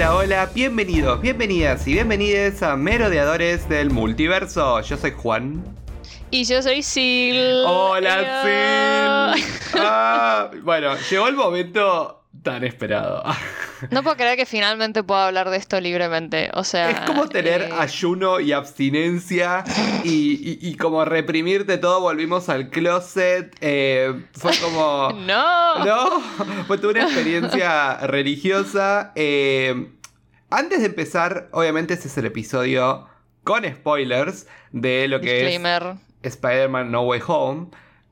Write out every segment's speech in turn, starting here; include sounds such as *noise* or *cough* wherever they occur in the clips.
Hola, hola, bienvenidos, bienvenidas y bienvenides a Merodeadores del Multiverso. Yo soy Juan. Y yo soy Sil. Hola, Sil. *laughs* Ah, bueno, llegó el momento tan esperado. *laughs* No puedo creer que finalmente pueda hablar de esto libremente. O sea. Es como tener eh, ayuno y abstinencia y, y- y como reprimirte todo. Volvimos al closet. eh, fue como. *laughs* No. No, fue toda una experiencia *laughs* religiosa. Eh, antes de empezar, obviamente este es el episodio con spoilers de lo que Disclaimer. es Spider-Man No Way Home.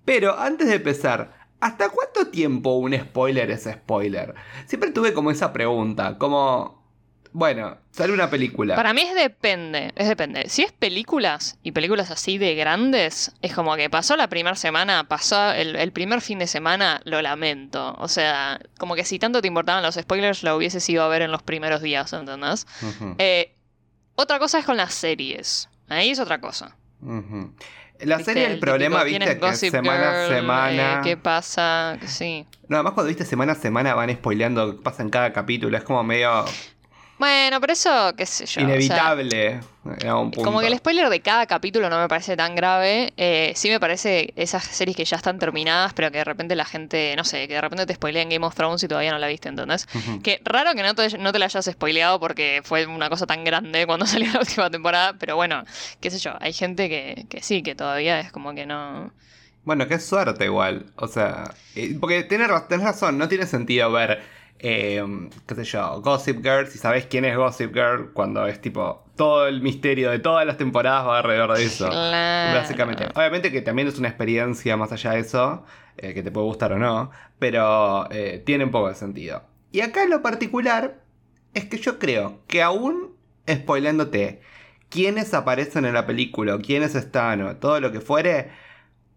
Pero antes de empezar, ¿hasta cuánto tiempo un spoiler es spoiler? Siempre tuve como esa pregunta, como... Bueno, sale una película. Para mí es depende, es depende. Si es películas y películas así de grandes, es como que pasó la primera semana, pasó el, el primer fin de semana, lo lamento. O sea, como que si tanto te importaban los spoilers, lo hubieses ido a ver en los primeros días, ¿entendés? Eh, otra cosa es con las series. Ahí es otra cosa. La serie, el, problema, típico, viste, ¿quién es que semana a semana... Eh, ¿Qué pasa? Sí. No, además cuando viste semana a semana van spoileando, qué pasa en cada capítulo, es como medio Bueno, pero eso, qué sé yo. o sea, inevitable punto. Como que el spoiler de cada capítulo no me parece tan grave. Eh, sí me parece esas series que ya están terminadas, pero que de repente la gente, no sé, que de repente te spoilean Game of Thrones y todavía no la viste, ¿entendés? Ujú. Que raro que no te, no te la hayas spoileado porque fue una cosa tan grande cuando *laughs* salió la última temporada, pero bueno, qué sé yo, hay gente que, que sí, que todavía es como que no... Bueno, qué suerte igual. O sea, eh, porque tenés, tenés razón, no tiene sentido ver, eh, qué sé yo, Gossip Girl, si sabés quién es Gossip Girl, cuando es tipo, todo el misterio de todas las temporadas va alrededor de eso. Claro. Básicamente. Obviamente que también es una experiencia más allá de eso, eh, que te puede gustar o no, pero eh, tiene un poco de sentido. Y acá lo particular es que yo creo que aún spoilándote quiénes aparecen en la película, quiénes están, o todo lo que fuere,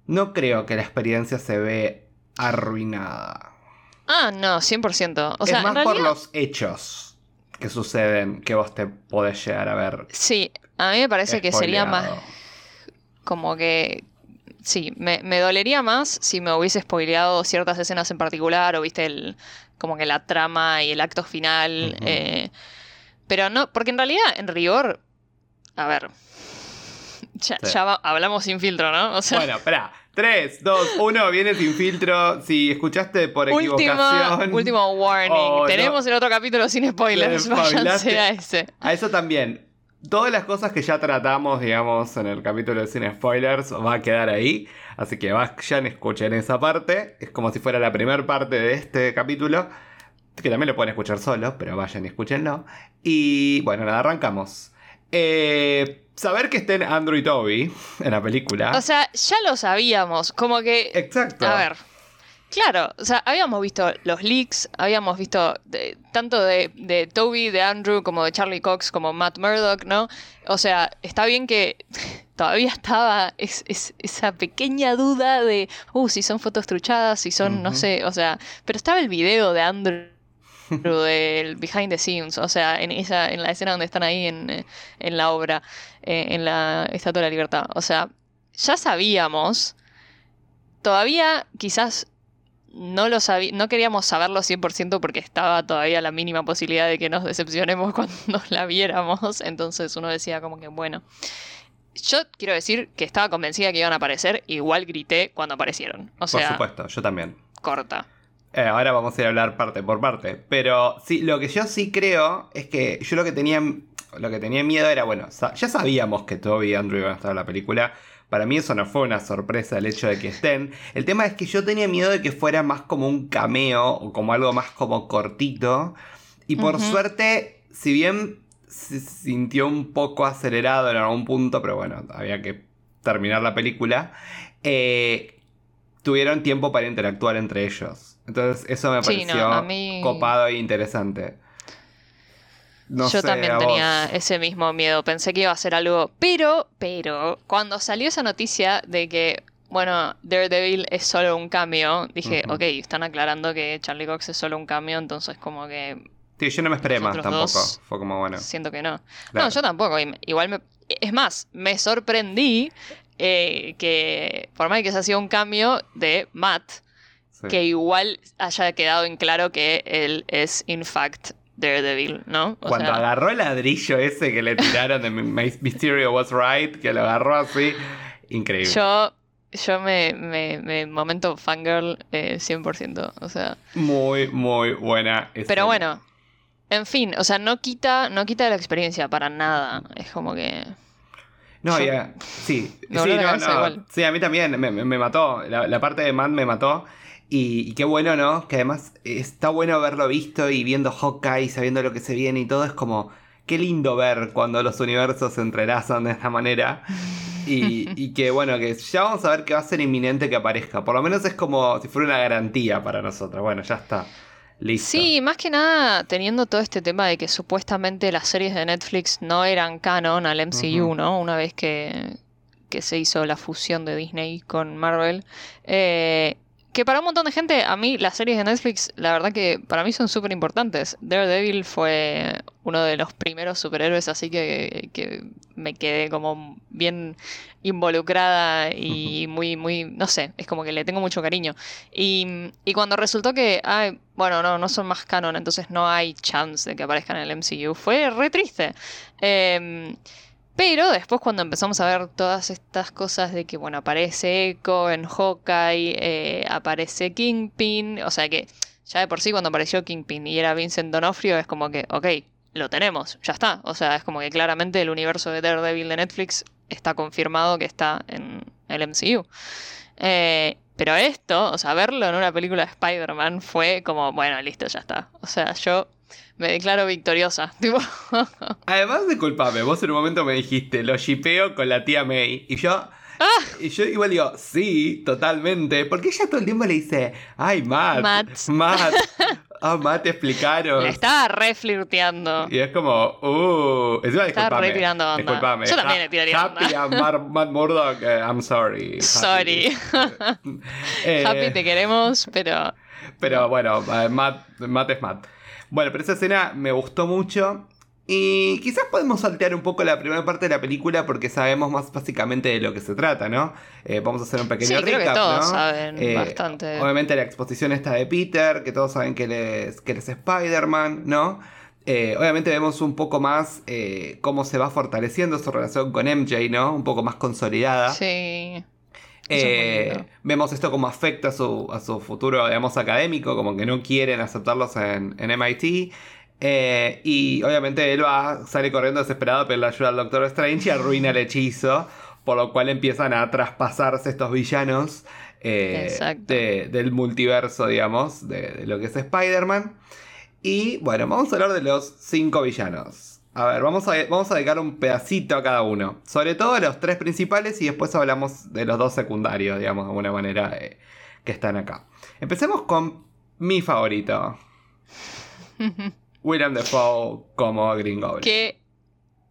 no creo que la experiencia se ve arruinada. Ah, no, 100%. O sea, es más por los hechos que suceden que vos te podés llegar a ver. Sí, a mí me parece que sería más como que sí, me, me dolería más si me hubiese spoileado ciertas escenas en particular o viste el como que la trama y el acto final. Eh, pero no, porque en realidad, en rigor, a ver, ya, Sí. ya va- hablamos sin filtro, ¿no? O sea, Bueno, espera. 3, 2, 1, viene sin filtro. Si escuchaste por equivocación. último warning. Oh, no. Tenemos el otro capítulo sin spoilers. Váyanse a ese. A eso también. Todas las cosas que ya tratamos, digamos, en el capítulo de Sin Spoilers, va a quedar ahí. Así que vayan, escuchen esa parte. Es como si fuera la primera parte de este capítulo. Que también lo pueden escuchar solos, pero vayan y escúchenlo. Y bueno, nada, arrancamos. Eh, saber que estén Andrew y Toby en la película. O sea, ya lo sabíamos. Como que Exacto. A ver. Claro, o sea, habíamos visto los leaks, habíamos visto de- tanto de, de Toby, de Andrew, como de Charlie Cox, como Matt Murdock, ¿no? O sea, está bien que *laughs* todavía estaba es- es- esa pequeña duda de, uh, si son fotos truchadas, si son, no sé, o sea, pero estaba el video de Andrew del behind the scenes, o sea, en esa, en la escena donde están ahí en, eh, en la obra, eh, en la Estatua de la Libertad. O sea, ya sabíamos, todavía quizás no lo sabí, no queríamos saberlo 100% porque estaba todavía la mínima posibilidad de que nos decepcionemos *laughs* cuando la viéramos, entonces uno decía como que bueno. Yo quiero decir que estaba convencida que iban a aparecer, igual grité cuando aparecieron. O por sea, supuesto, yo también. corta. Eh, ahora vamos a ir a hablar parte por parte. Pero sí, lo que yo sí creo es que yo lo que tenía, lo que tenía miedo era, bueno, ya sabíamos que Toby y Andrew iban a estar en la película. Para mí eso no fue una sorpresa el hecho de que estén. El tema es que yo tenía miedo de que fuera más como un cameo o como algo más como cortito. Y por suerte, si bien se sintió un poco acelerado en algún punto, pero bueno, había que terminar la película, eh, tuvieron tiempo para interactuar entre ellos. Entonces eso me Sí, no, pareció a mí- copado e interesante. No Yo sé, también tenía ese mismo miedo. Pensé que iba a ser algo. Pero, pero, cuando salió esa noticia de que, bueno, Daredevil es solo un cameo, dije, Ujú. ok, están aclarando que Charlie Cox es solo un cameo, entonces como que Sí, yo no me esperé más tampoco. dos- Fue como bueno. siento que no. claro. No, yo tampoco. Igual me. Es más, me sorprendí eh, que, por más que se hacía un cambio de Matt, Sí. que igual haya quedado en claro que él es, in fact, Daredevil, ¿no? O Cuando agarró el ladrillo ese que le tiraron de Mysterio Was Right, que lo agarró así, increíble. Yo yo me, me, momento fangirl 100%, eh, o sea. Muy, muy buena. Pero bueno, en fin, o sea, no quita, no quita la experiencia para nada. Es como que... No, ya, sí, sí, no, no. sí, a mí también me, me mató, la, parte de Man me mató. Y, qué bueno, ¿no? Que además está bueno haberlo visto y viendo Hawkeye, sabiendo lo que se viene y todo, es como, qué lindo ver cuando los universos se entrelazan de esta manera. Y, *laughs* y, que bueno, que ya vamos a ver que va a ser inminente que aparezca. Por lo menos es como si fuera una garantía para nosotros. Bueno, ya está. Listo. Sí, más que nada teniendo todo este tema de que supuestamente las series de Netflix no eran canon al MCU, ¿no? Una vez que, que, se hizo la fusión de Disney con Marvel. Eh, que para un montón de gente, a mí las series de Netflix, la verdad que para mí son súper importantes. Daredevil fue uno de los primeros superhéroes, así que, que me quedé como bien involucrada y muy, muy, no sé, es como que le tengo mucho cariño. Y, y cuando resultó que, ay, bueno, no, no son más canon, entonces no hay chance de que aparezcan en el MCU, fue re triste. Eh, pero después cuando empezamos a ver todas estas cosas de que, bueno, aparece Echo en Hawkeye, eh, aparece Kingpin, o sea que ya de por sí cuando apareció Kingpin y era Vincent Donofrio es como que, ok, lo tenemos, ya está. O sea, es como que claramente el universo de Daredevil de Netflix está confirmado que está en el MCU. Eh, pero esto, o sea, verlo en una película de Spider-Man fue como, bueno, listo, ya está. O sea, yo me declaro victoriosa. *laughs* Además, disculpame, vos en un momento me dijiste, lo shipeo con la tía May. Y yo. Ah. Y yo igual digo, sí, totalmente. Porque ella todo el tiempo le dice, ay, Matt. Matt. Matt. *laughs* Ah, Matt, te explicaron. estaba re flirteando. Y es como, uh. Encima, estaba re tirando onda. Disculpame. Yo también le tiraría Happy onda. Matt Murdock, uh, I'm sorry. *laughs* Sorry. eh, Happy, te queremos, pero. Pero bueno, eh, Matt, Matt es Matt. Bueno, pero esa escena me gustó mucho. Y quizás podemos saltear un poco la primera parte de la película porque sabemos más básicamente de lo que se trata, ¿no? Eh, vamos a hacer un pequeño sí, creo que todos saben eh, bastante. Obviamente la exposición está de Peter, que todos saben que él es, que es Spider-Man, ¿no? Eh, obviamente vemos un poco más cómo se va fortaleciendo su relación con MJ, ¿no? Un poco más consolidada. Sí. Vemos esto como afecta a su, a su futuro, digamos, académico, como que no quieren aceptarlos en, en MIT. Eh, y obviamente él va, sale corriendo desesperado, pero le ayuda al Doctor Strange y arruina el hechizo. Por lo cual empiezan a traspasarse estos villanos eh, del multiverso, digamos, de, lo que es Spider-Man. Y bueno, vamos a hablar de los cinco villanos. A ver, vamos a, vamos a dedicar un pedacito a cada uno. Sobre todo a los tres principales y después hablamos de los dos secundarios, digamos, de alguna manera, eh, que están acá. Empecemos con mi favorito. *laughs* William Defoe como Green Goblin. Qué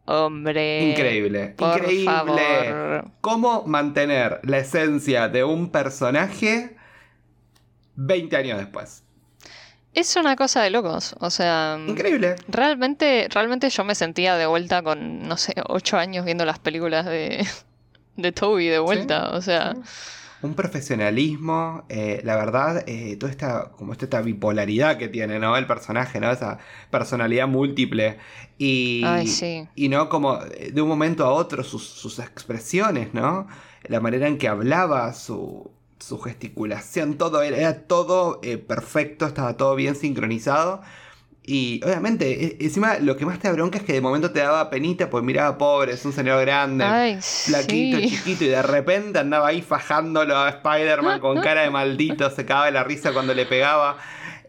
hombre. Increíble. increíble. Cómo mantener la esencia de un personaje 20 años después. Es una cosa de locos, o sea... Increíble. Realmente, realmente yo me sentía de vuelta con, no sé, 8 años viendo las películas de, *laughs* de Toby de vuelta, o sea un profesionalismo, eh, la verdad, eh, toda esta, como esta bipolaridad que tiene, ¿no? El personaje, ¿no? Esa personalidad múltiple. Y, y no como de un momento a otro sus, expresiones, ¿no? La manera en que hablaba, su, su gesticulación, todo era, todo eh, perfecto, estaba todo bien sincronizado. Y obviamente, e, encima lo que más te da bronca es que de momento te daba penita, pues miraba pobre, es un señor grande, flaquito, chiquito, y de repente andaba ahí fajándolo a Spider-Man con *laughs* cara de maldito, se cagaba de la risa cuando le pegaba.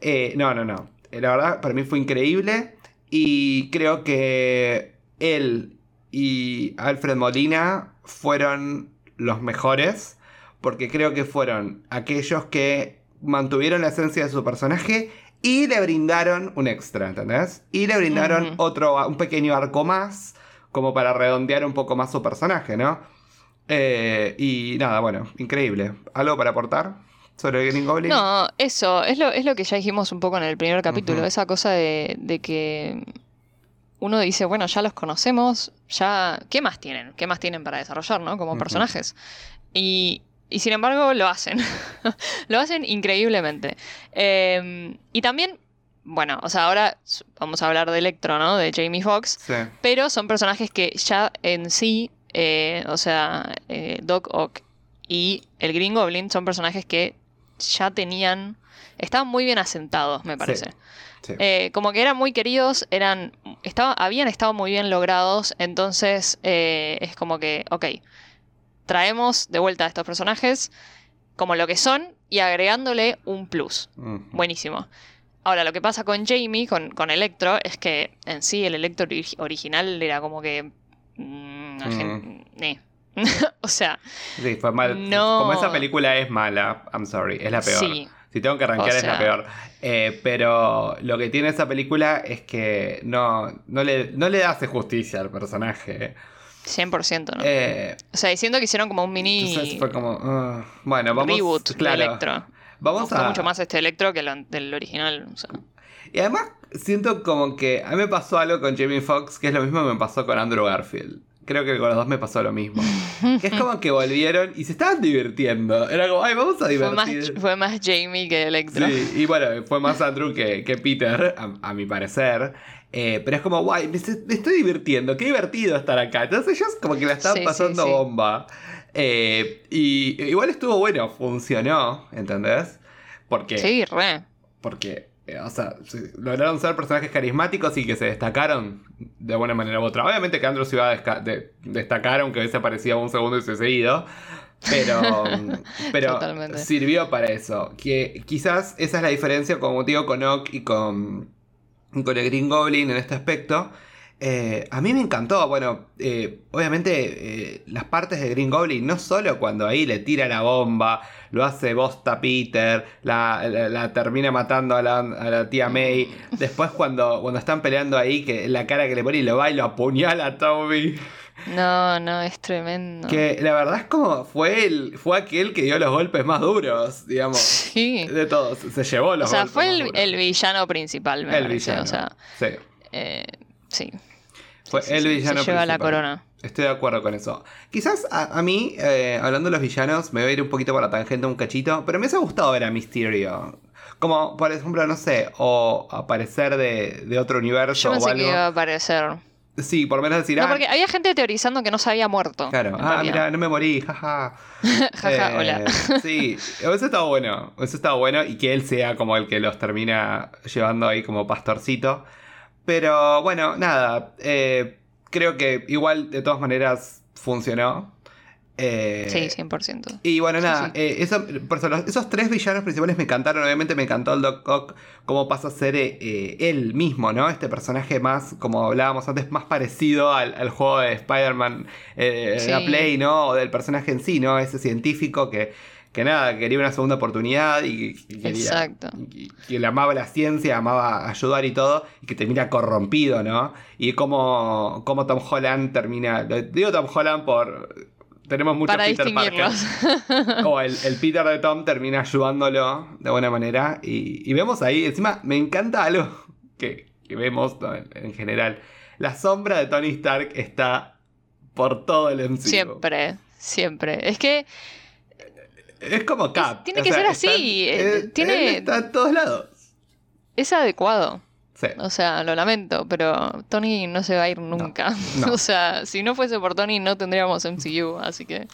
Eh, no, no, no. Eh, la verdad, para mí fue increíble. Y creo que él y Alfred Molina fueron los mejores. Porque creo que fueron aquellos que mantuvieron la esencia de su personaje y le brindaron un extra, ¿entendés? Y le brindaron otro, un pequeño arco más, como para redondear un poco más su personaje, ¿no? Eh, y nada, bueno, increíble. ¿Algo para aportar sobre Green Goblin? No, eso, es lo, es lo que ya dijimos un poco en el primer capítulo, esa cosa de, que uno dice, bueno, ya los conocemos, ya, ¿qué más tienen? ¿Qué más tienen para desarrollar, ¿no? Como personajes. Y y sin embargo lo hacen. *laughs* lo hacen increíblemente. Em, y también bueno, o sea, ahora vamos a hablar de Electro, ¿no? De Jamie Foxx. Sí. Pero son personajes que ya en sí, eh, o sea, eh, Doc Ock y el Green Goblin son personajes que ya tenían, estaban muy bien asentados, me parece. sí. Eh, como que eran muy queridos, eran, estaba, habían estado muy bien logrados, entonces eh, es como que, ok, traemos de vuelta a estos personajes como lo que son y agregándole un plus. Buenísimo. Ahora, lo que pasa con Jamie, con, con Electro, es que en sí el Electro ori- original era como que... mm, eh. *laughs* o sea, Sí, fue mal. No. Como esa película es mala, I'm sorry, es la peor. sí. Si tengo que arrancar O es la peor. Eh, pero lo que tiene esa película es que no, no, le, no le hace justicia al personaje. 100%, ¿no? Eh, o sea, diciendo que hicieron como un mini entonces fue como. ah, bueno, vamos. reboot claro, de Electro. Me gustó a. mucho más este Electro que lo- del original. o sea. Y además siento como que a mí me pasó algo con Jamie Foxx que es lo mismo que me pasó con Andrew Garfield. Creo que con los dos me pasó lo mismo. *laughs* que es como que volvieron y se estaban divirtiendo. Era como, ay, vamos a Fue más, divertir. fue más Jamie que Electro. Sí, y bueno, fue más Andrew que, que Peter, a, a mi parecer. Eh, pero es como, guay, me, estoy divirtiendo, qué divertido estar acá. Entonces ellos como que la Sí, sí, pasando sí. bomba. Eh, y igual estuvo bueno, funcionó, ¿entendés? Porque, Sí, re. porque eh, o sea, lograron ser personajes carismáticos y que se destacaron de buena manera u otra. Obviamente que Andrew se iba a desca- de- destacar, aunque hubiese aparecido un segundo y se seguido. Pero, *laughs* pero Totalmente. sirvió para eso. Que quizás esa es la diferencia, como digo, con Ock y con, con el Green Goblin en este aspecto. Eh, a mí me encantó, bueno, eh, obviamente eh, las partes de Green Goblin, no solo cuando ahí le tira la bomba, lo hace bosta Peter, la, termina matando a la, a la tía May, después cuando, cuando están peleando ahí, que la cara que le pone y lo va y lo apuñala a Toby. No, no, es tremendo. Que la verdad es como fue el, fue aquel que dio los golpes más duros, digamos. Sí. De todos, se llevó los O sea, golpes fue el, el villano principal, me El parece. villano. O sea, sí, eh, sí. fue Sí, el sí, villano Se lleva la corona. Estoy de acuerdo con eso. Quizás a, a mí, eh, hablando de los villanos, me voy a ir un poquito por la tangente un cachito, pero me hubiese gustado ver a Mysterio. Como, por ejemplo, no sé, o aparecer de, de otro universo Yo o pensé algo. que iba a aparecer. Sí, por lo menos decir, No, ah, porque había gente teorizando que no se había muerto. claro, ah, mira, no me morí, jaja. *laughs* Jaja, Eh, hola. *laughs* Sí, eso estaba bueno. Eso estaba bueno y que él sea como el que los termina llevando ahí como pastorcito. Pero bueno, nada. eh, creo que igual de todas maneras funcionó. Eh, Sí, 100%. y bueno, nada, sí. eh, eso- por eso, los- esos tres villanos principales me encantaron. Obviamente me encantó el Doc Ock, cómo pasa a ser eh, él mismo, ¿no? Este personaje más, como hablábamos antes, más parecido al, al juego de Spider-Man, eh, Sí. la Play, ¿no? O del personaje en sí, ¿no? Ese científico que, que nada, quería una segunda oportunidad y, y quería. Y- que le amaba la ciencia, amaba ayudar y todo, y que termina corrompido, ¿no? Y cómo, cómo Tom Holland termina. Digo Tom Holland por. Tenemos mucho Para Peter Parker. distinguirlos. *laughs* O el, el Peter de Tom termina ayudándolo de buena manera. Y, y vemos ahí, encima me encanta algo que, que vemos ¿no? en, en general. La sombra de Tony Stark está por todo el MCU. siempre, siempre. Es que Es como Cap. tiene que ser así, eh, él- tiene- está en todos lados. es adecuado. Sí. O sea, lo lamento, pero Tony no se va a ir nunca. no. *laughs* o sea, si no fuese por Tony no tendríamos MCU, así que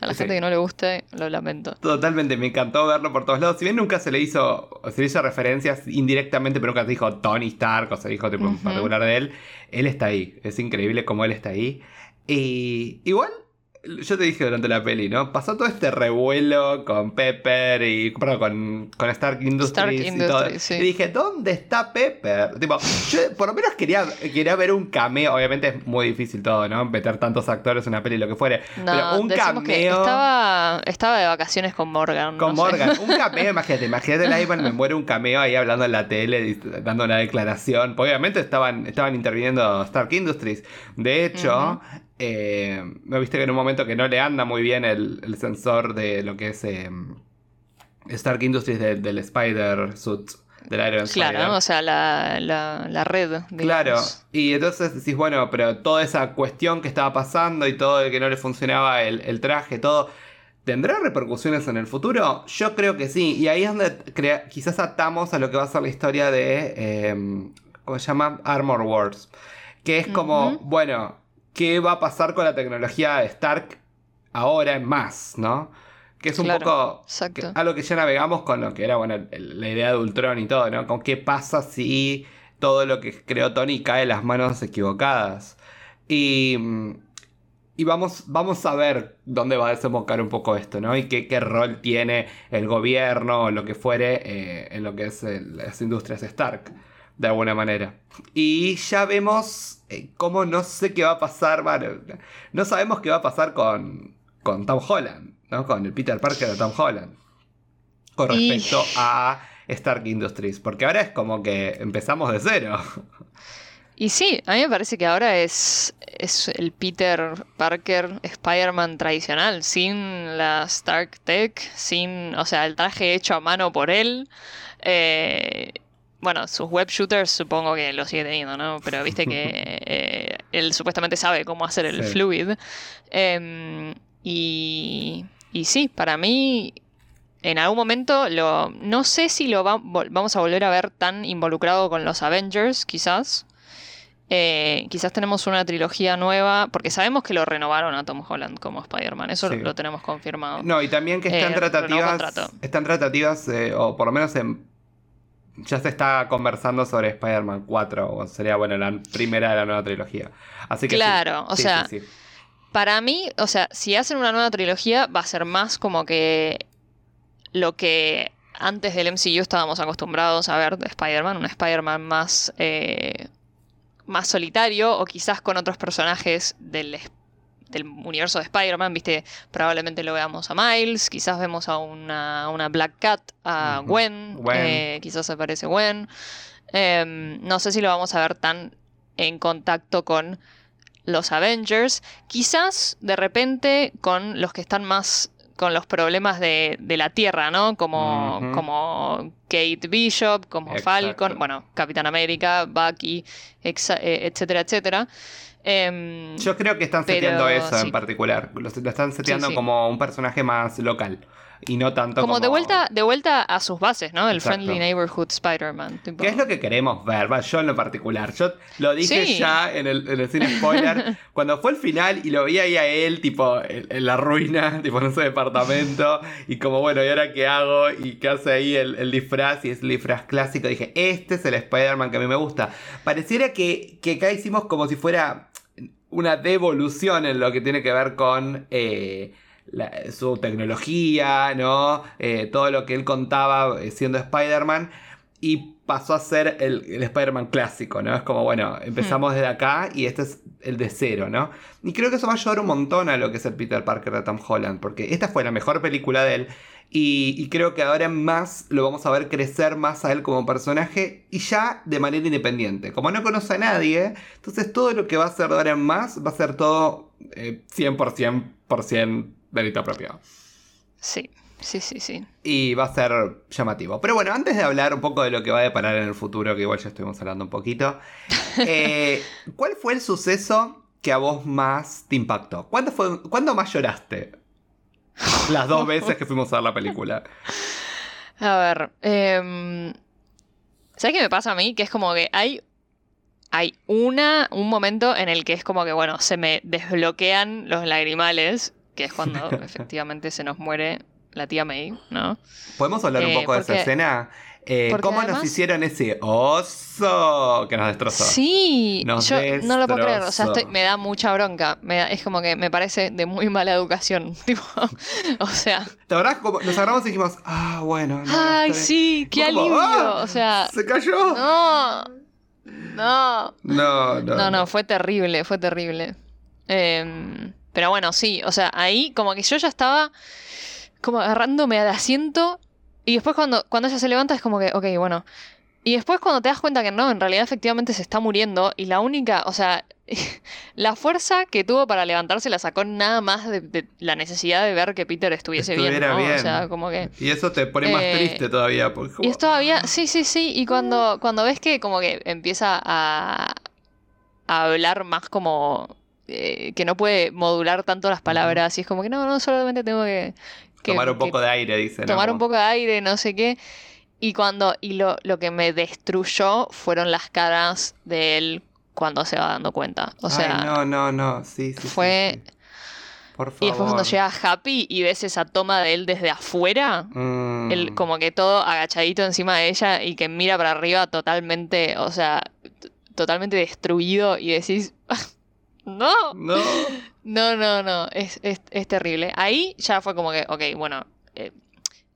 a la Sí. gente que no le guste, lo lamento. Totalmente, me encantó verlo por todos lados. Si bien nunca se le hizo, se le hizo referencias indirectamente, pero nunca se dijo Tony Stark o se dijo tipo en Ujú. particular de él, él está ahí. Es increíble cómo él está ahí. Y igual, yo te dije durante la peli, ¿no? Pasó todo este revuelo con Pepper y perdón, con, con Stark Industries Stark y todo. Sí. Y dije, ¿dónde está Pepper? Tipo, yo por lo menos quería, quería ver un cameo. Obviamente es muy difícil todo, ¿no? Meter tantos actores en una peli, lo que fuere. No, pero un que cameo. estaba, estaba de vacaciones con Morgan. Con no sé. Morgan, un *laughs* cameo, imagínate, imagínate el Ivan me muere un cameo ahí hablando en la tele, dando una declaración. Porque Obviamente estaban, estaban interviniendo Stark Industries. De hecho, eh, me viste que en un momento que no le anda muy bien el, el sensor de lo que es eh, Stark Industries de- del Spider Suit, del Iron Claro, Spider. o sea, la, la, la red. digamos. Claro, y entonces decís, bueno, pero toda esa cuestión que estaba pasando y todo el que no le funcionaba el, el traje, todo, ¿Tendrá repercusiones en el futuro? Yo creo que sí. Y ahí es donde quizás atamos a lo que va a ser la historia de. Em, ¿Cómo se llama? Armor Wars. Que es como, bueno, ¿qué va a pasar con la tecnología de Stark ahora en más, ¿no? Que es un poco algo que ya navegamos con lo que era, bueno, la idea de Ultron y todo, ¿no? Con qué pasa si todo lo que creó Tony cae en las manos equivocadas. Y y vamos, vamos a ver dónde va a desembocar un poco esto, ¿no? Y qué, qué rol tiene el gobierno o lo que fuere eh, en lo que es las industrias Stark, de alguna manera. Y ya vemos eh, cómo no sé qué va a pasar, bueno, no sabemos qué va a pasar con, con Tom Holland, ¿no? Con el Peter Parker de Tom Holland. Con respecto a Stark Industries, porque ahora es como que empezamos de cero. Y sí, a mí me parece que ahora es, es el Peter Parker Spider-Man tradicional, sin la Stark Tech, sin, o sea, el traje hecho a mano por él. Eh, bueno, sus web shooters supongo que lo sigue teniendo, ¿no? Pero viste que *laughs* eh, él supuestamente sabe cómo hacer el fluid. Em, y, y sí, para mí en algún momento lo no sé si lo vamos a volver a ver tan involucrado con los Avengers quizás eh, quizás tenemos una trilogía nueva, porque sabemos que lo renovaron a Tom Holland como Spider-Man, eso lo tenemos confirmado. No, y también que están eh, tratativas, están tratativas, eh, o por lo menos ya se está conversando sobre Spider-Man 4, o sería, bueno, la primera de la nueva trilogía. Así que claro, o sea, para mí, o sea, si hacen una nueva trilogía, va a ser más como que lo que antes del MCU estábamos acostumbrados a ver de Spider-Man, un Spider-Man más más solitario o quizás con otros personajes del, universo de Spider-Man, viste, probablemente lo veamos a Miles, quizás vemos a una, una Black Cat, a Gwen, eh, quizás aparece Gwen. Em, no sé si lo vamos a ver tan en contacto con los Avengers, quizás de repente con los que están más con los problemas de, la Tierra, ¿no? Como, como Kate Bishop, como Falcon, bueno, Capitán América, Bucky, eh, etcétera, etcétera. Em, Yo creo que están seteando eso en particular. Lo, están seteando como un personaje más local. Y no tanto como... de vuelta, de vuelta a sus bases, ¿no? El Friendly Neighborhood Spider-Man. ¿Qué es lo que queremos ver? yo en lo particular. Yo lo dije ya en el, en el cine spoiler. *laughs* cuando fue el final y lo vi ahí a él, tipo, en, la ruina, *laughs* tipo, en su departamento. Y como, bueno, ¿y ahora qué hago? Y qué hace ahí el, disfraz. Y es el disfraz clásico. Dije, este es el Spider-Man que a mí me gusta. Pareciera que, que acá hicimos como si fuera una devolución en lo que tiene que ver con... Eh, su tecnología, ¿no? Eh, todo lo que él contaba eh, siendo Spider-Man. Y pasó a ser el, Spider-Man clásico, ¿no? Es como, bueno, empezamos desde acá y este es el de cero, ¿no? Y creo que eso va a ayudar un montón a lo que es el Peter Parker de Tom Holland, porque esta fue la mejor película de él. Y, y, creo que ahora más lo vamos a ver crecer más a él como personaje y ya de manera independiente. Como no conoce a nadie, entonces todo lo que va a hacer de ahora en más va a ser todo 100% eh, por 100 delito propio. Sí, sí, sí, sí. Y va a ser llamativo. Pero bueno, antes de hablar un poco de lo que va a deparar en el futuro, que igual ya estuvimos hablando un poquito, *laughs* eh, ¿cuál fue el suceso que a vos más te impactó? ¿Cuándo, fue, ¿cuándo más lloraste? *laughs* Las dos veces que fuimos a ver la película. A ver, eh, ¿sabes qué me pasa a mí? Que es como que hay hay una, un momento en el que es como que, bueno, se me desbloquean los lagrimales que es cuando *laughs* efectivamente se nos muere la tía May, ¿no? ¿Podemos hablar un eh, poco de esa escena? Eh, ¿Cómo nos hicieron ese oso que nos destrozó? Sí, yo no lo puedo creer. O sea, me da mucha bronca. es como que me parece de muy mala educación. *laughs* Tipo, o sea. ¿Te verdad Como nos agarramos y dijimos, ah, bueno. Ay, sí, qué alivio. Ah, o sea. Se cayó. No. No. No, no. No, no, fue terrible, fue terrible. Eh, pero bueno, sí, o sea, ahí como que yo ya estaba como agarrándome al asiento y después cuando, cuando ella se levanta es como que, ok, bueno. Y después cuando te das cuenta que no, en realidad efectivamente se está muriendo y la única, o sea, *laughs* la fuerza que tuvo para levantarse la sacó nada más de, la necesidad de ver que Peter estuviese bien, ¿no? O sea, como que... Y eso te pone más eh, triste todavía. Porque... Y es todavía, sí, sí, sí, y cuando, cuando ves que como que empieza a, a hablar más como eh, que no puede modular tanto las palabras y es como que no, no, solamente tengo que... que- Tomar un que poco de aire, dice. ¿no? tomar un poco de aire, no sé qué. Y cuando, y lo, lo que me destruyó fueron las caras de él cuando se va dando cuenta. O sea, Ay, no, no, no. Sí, sí. fue- sí. Por favor. y después cuando llega Happy y ves esa toma de él desde afuera, Mm. él como que todo agachadito encima de ella y que mira para arriba totalmente, o sea, totalmente destruido y decís, *laughs* no, No. *laughs* no, no, no, es, es, es terrible. Ahí ya fue como que, ok, bueno, eh,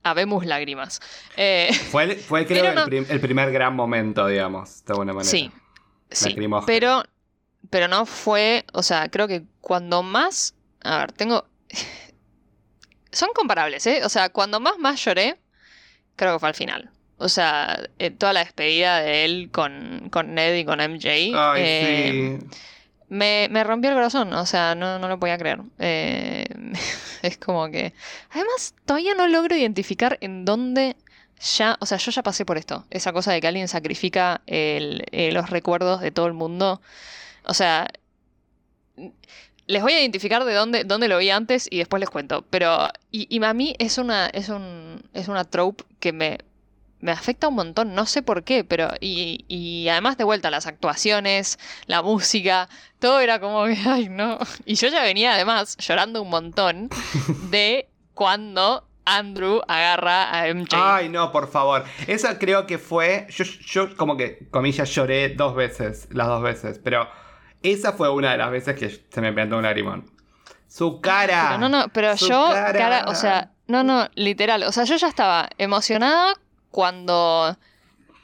habemos lágrimas. Eh, Fue, fue creo, el, prim- el primer gran momento, digamos, de alguna manera. Sí, sí. Pero, pero no fue, o sea, creo que cuando más, a ver, tengo, *laughs* son comparables, ¿eh? O sea, cuando más más lloré, creo que fue al final. O sea, eh, toda la despedida de él con, con Ned y con MJ. Ay, eh, sí. Me, me rompió el corazón, o sea, no, no lo podía creer. Eh, *laughs* es como que... Además, todavía no logro identificar en dónde ya... O sea, yo ya pasé por esto. Esa cosa de que alguien sacrifica el- eh, los recuerdos de todo el mundo. O sea... Les voy a identificar de dónde, dónde lo vi antes y después les cuento. Pero... Y, y a mí es una, es un, es una trope que me, me afecta un montón, no sé por qué, pero y, y además de vuelta las actuaciones, la música, todo era como que, *laughs* ay no. Y yo ya venía además llorando un montón *laughs* de cuando Andrew agarra a MJ. Ay, no, por favor. Esa creo que fue. Yo, yo como que, comillas, lloré dos veces, las dos veces. Pero esa fue una de las veces que se me plantó un lagrimón. Su cara. Pero no, no, pero yo, cara. o sea, no, no, literal. O sea, yo ya estaba emocionada cuando.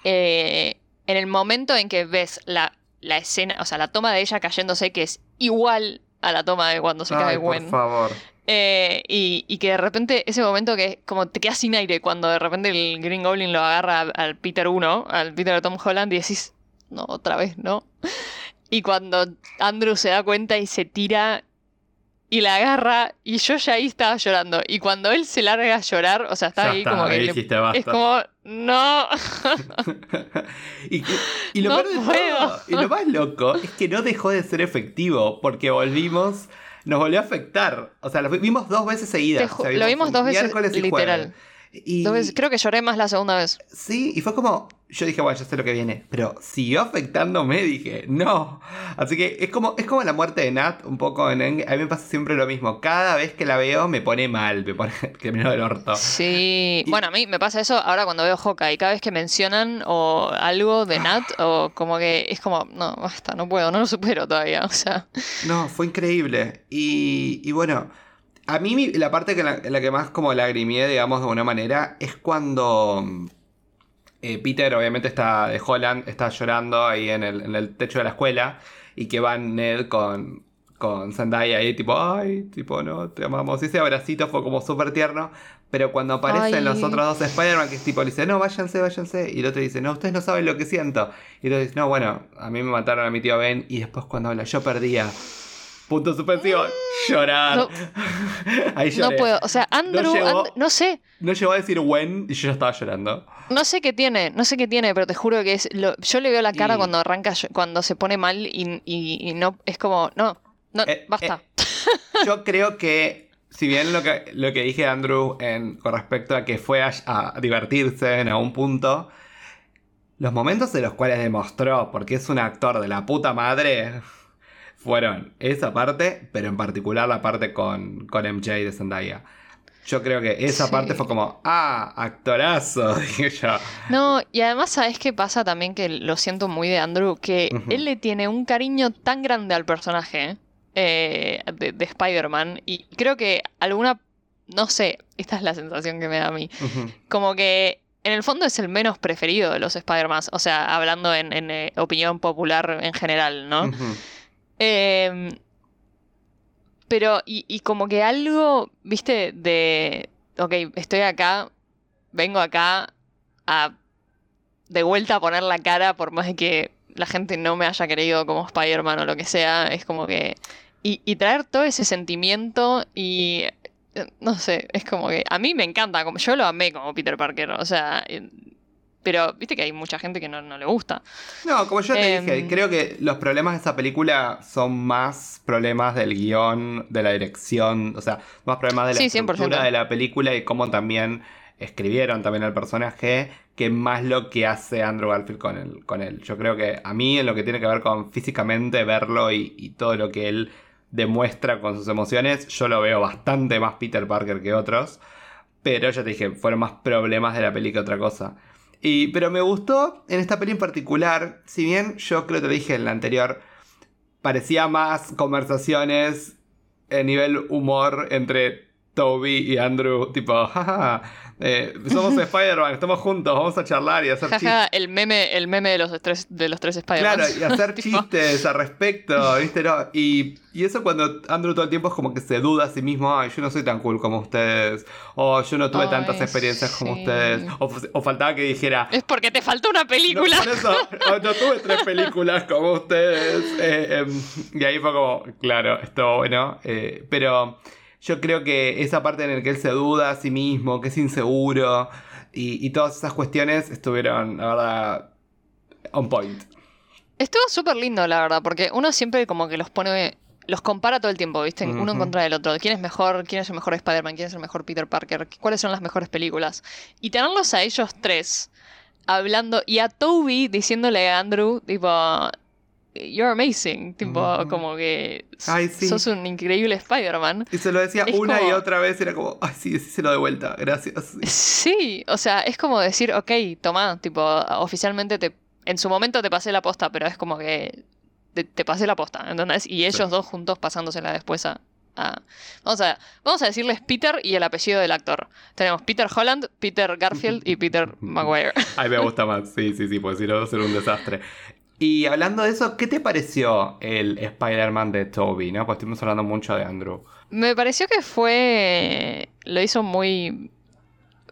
eh, en el momento en que ves la, la escena, o sea, la toma de ella cayéndose, que es igual a la toma de cuando se Ay, cae por Gwen. favor. Eh, y, y que de repente, ese momento que como te quedas sin aire, cuando de repente el Green Goblin lo agarra al- al Peter 1, al Peter de Tom Holland, y decís, no, otra vez, no. Y cuando Andrew se da cuenta y se tira y la agarra, y yo ya ahí estaba llorando. Y cuando él se larga a llorar, o sea, está Ya ahí está, como que ahí le- dijiste basta. es como, no. *laughs* y, y lo No peor de todo, y lo más loco, es que no dejó de ser efectivo, porque volvimos, nos volvió a afectar. O sea, lo vimos dos veces seguidas. O sea, lo vimos dos veces, literal. jueves. Y, Entonces, creo que lloré más la segunda vez. Sí, y fue como, yo dije, bueno, ya sé lo que viene, pero siguió afectándome, dije, no. Así que es como, es como la muerte de Nat, un poco en Endgame. A mí me pasa siempre lo mismo, cada vez que la veo me pone mal, me pone *laughs* que me del orto. Sí, Y- bueno, a mí me pasa eso ahora cuando veo Hawkeye. Cada vez que mencionan o algo de Nat, o como que es como, no, basta, no puedo, no lo supero todavía. *laughs* O sea, No, fue increíble. Y, y bueno, a mí la parte que la, la que más como lagrimié, digamos, de alguna manera, es cuando eh, Peter, obviamente, está de Holland, está llorando ahí en el, en el techo de la escuela y que va Ned con, con Zendaya ahí, tipo, ay, tipo, no, te amamos. Y ese abracito fue como súper tierno. Pero cuando aparecen Ay. los otros dos Spider-Man, que es tipo, le dice, no, váyanse, váyanse. Y el otro dice, no, ustedes no saben lo que siento. Y el otro dice, no, bueno, a mí me mataron a mi tío Ben. Y después cuando habla, yo perdía. Punto suspensivo, llorar. No. *laughs* Ahí no lloré. puedo. O sea, Andrew, llegó- And- no sé, No llegó a decir when y yo ya estaba llorando. no sé qué tiene, no sé qué tiene, pero te juro que es, lo- yo le veo la cara Y- cuando arranca, cuando se pone mal y, y- y no, es como, no, no, Eh, basta. Yo creo que, si bien lo que, lo que dije Andrew en, con respecto a que fue a, a divertirse en algún punto, los momentos en los cuales demostró, porque es un actor de la puta madre, fueron esa parte, pero en particular la parte con, con MJ de Zendaya. Yo creo que esa Sí. parte fue como, ah, actorazo, *laughs* dije yo. No, y además, ¿sabes qué pasa también? Que lo siento muy de Andrew, que él le tiene un cariño tan grande al personaje eh, de, de Spider-Man, y creo que alguna, no sé, esta es la sensación que me da a mí, como que en el fondo es el menos preferido de los Spider-Man, o sea, hablando en, en, eh, opinión popular en general, ¿no? Ujú. Em, pero, y, y como que algo, viste, de, ok, estoy acá, vengo acá a de vuelta a poner la cara, por más de que la gente no me haya querido como Spider-Man o lo que sea, es como que... Y, y traer todo ese sentimiento y... eh, No sé, es como que a mí me encanta, como yo lo amé como Peter Parker, o sea, eh, pero viste que hay mucha gente que no, no le gusta. No, como yo te Em. dije, creo que los problemas de esa película son más problemas del guion, de la dirección, o sea, más problemas de la Sí, estructura 100%. de la película y cómo también escribieron también al personaje, que más lo que hace Andrew Garfield con él. Con él. Yo creo que a mí en lo que tiene que ver con físicamente verlo y, y todo lo que él demuestra con sus emociones, yo lo veo bastante más Peter Parker que otros. Pero ya te dije, fueron más problemas de la peli que otra cosa. Pero me gustó en esta peli en particular, si bien yo creo que te dije en la anterior, parecía más conversaciones a nivel humor entre Toby y Andrew, tipo, jaja, eh, somos *laughs* Spider-Man, estamos juntos, vamos a charlar y hacer chistes. El meme, el meme de los tres, de los tres Spider-Man. Claro, y hacer *laughs* chistes al respecto, ¿viste? No, y, y eso cuando Andrew todo el tiempo es como que se duda a sí mismo, ay, yo no soy tan cool como ustedes, o yo no tuve Ay, tantas experiencias como ustedes, o, o faltaba que dijera, Es porque te faltó una no, película. por eso, *laughs* no, no tuve tres películas como ustedes. eh, em, y ahí fue como, claro, estuvo bueno. eh, pero yo creo que esa parte en la que él se duda a sí mismo, que es inseguro, y, y todas esas cuestiones estuvieron, la verdad, on point. Estuvo súper lindo, la verdad, porque uno siempre como que los pone, los compara todo el tiempo, ¿viste? Uno en contra del otro. ¿Quién es mejor? ¿Quién es el mejor Spider-Man? ¿Quién es el mejor Peter Parker? ¿Cuáles son las mejores películas? Y tenerlos a ellos tres hablando y a Toby diciéndole a Andrew, tipo, you're amazing, tipo, como que Ay, sí. sos un increíble Spider-Man. Y se lo decía Es una y otra vez, era como, ay, sí, decíselo de vuelta, gracias. Sí, o sea, es como decir, ok, toma, tipo, oficialmente te, en su momento te pasé la posta, pero es como que te, te pasé la posta, ¿entendés? Y ellos Sí. dos juntos pasándosela después a, a- Vamos a, vamos a decirles Peter y el apellido del actor. Tenemos Peter Holland, Peter Garfield y Peter *laughs* Maguire. Ay, me gusta más, sí, sí, sí, porque si no va a ser un desastre. Y hablando de eso, ¿qué te pareció el Spider-Man de Toby? ¿no? Pues estuvimos hablando mucho de Andrew. Me pareció que fue. Lo hizo muy.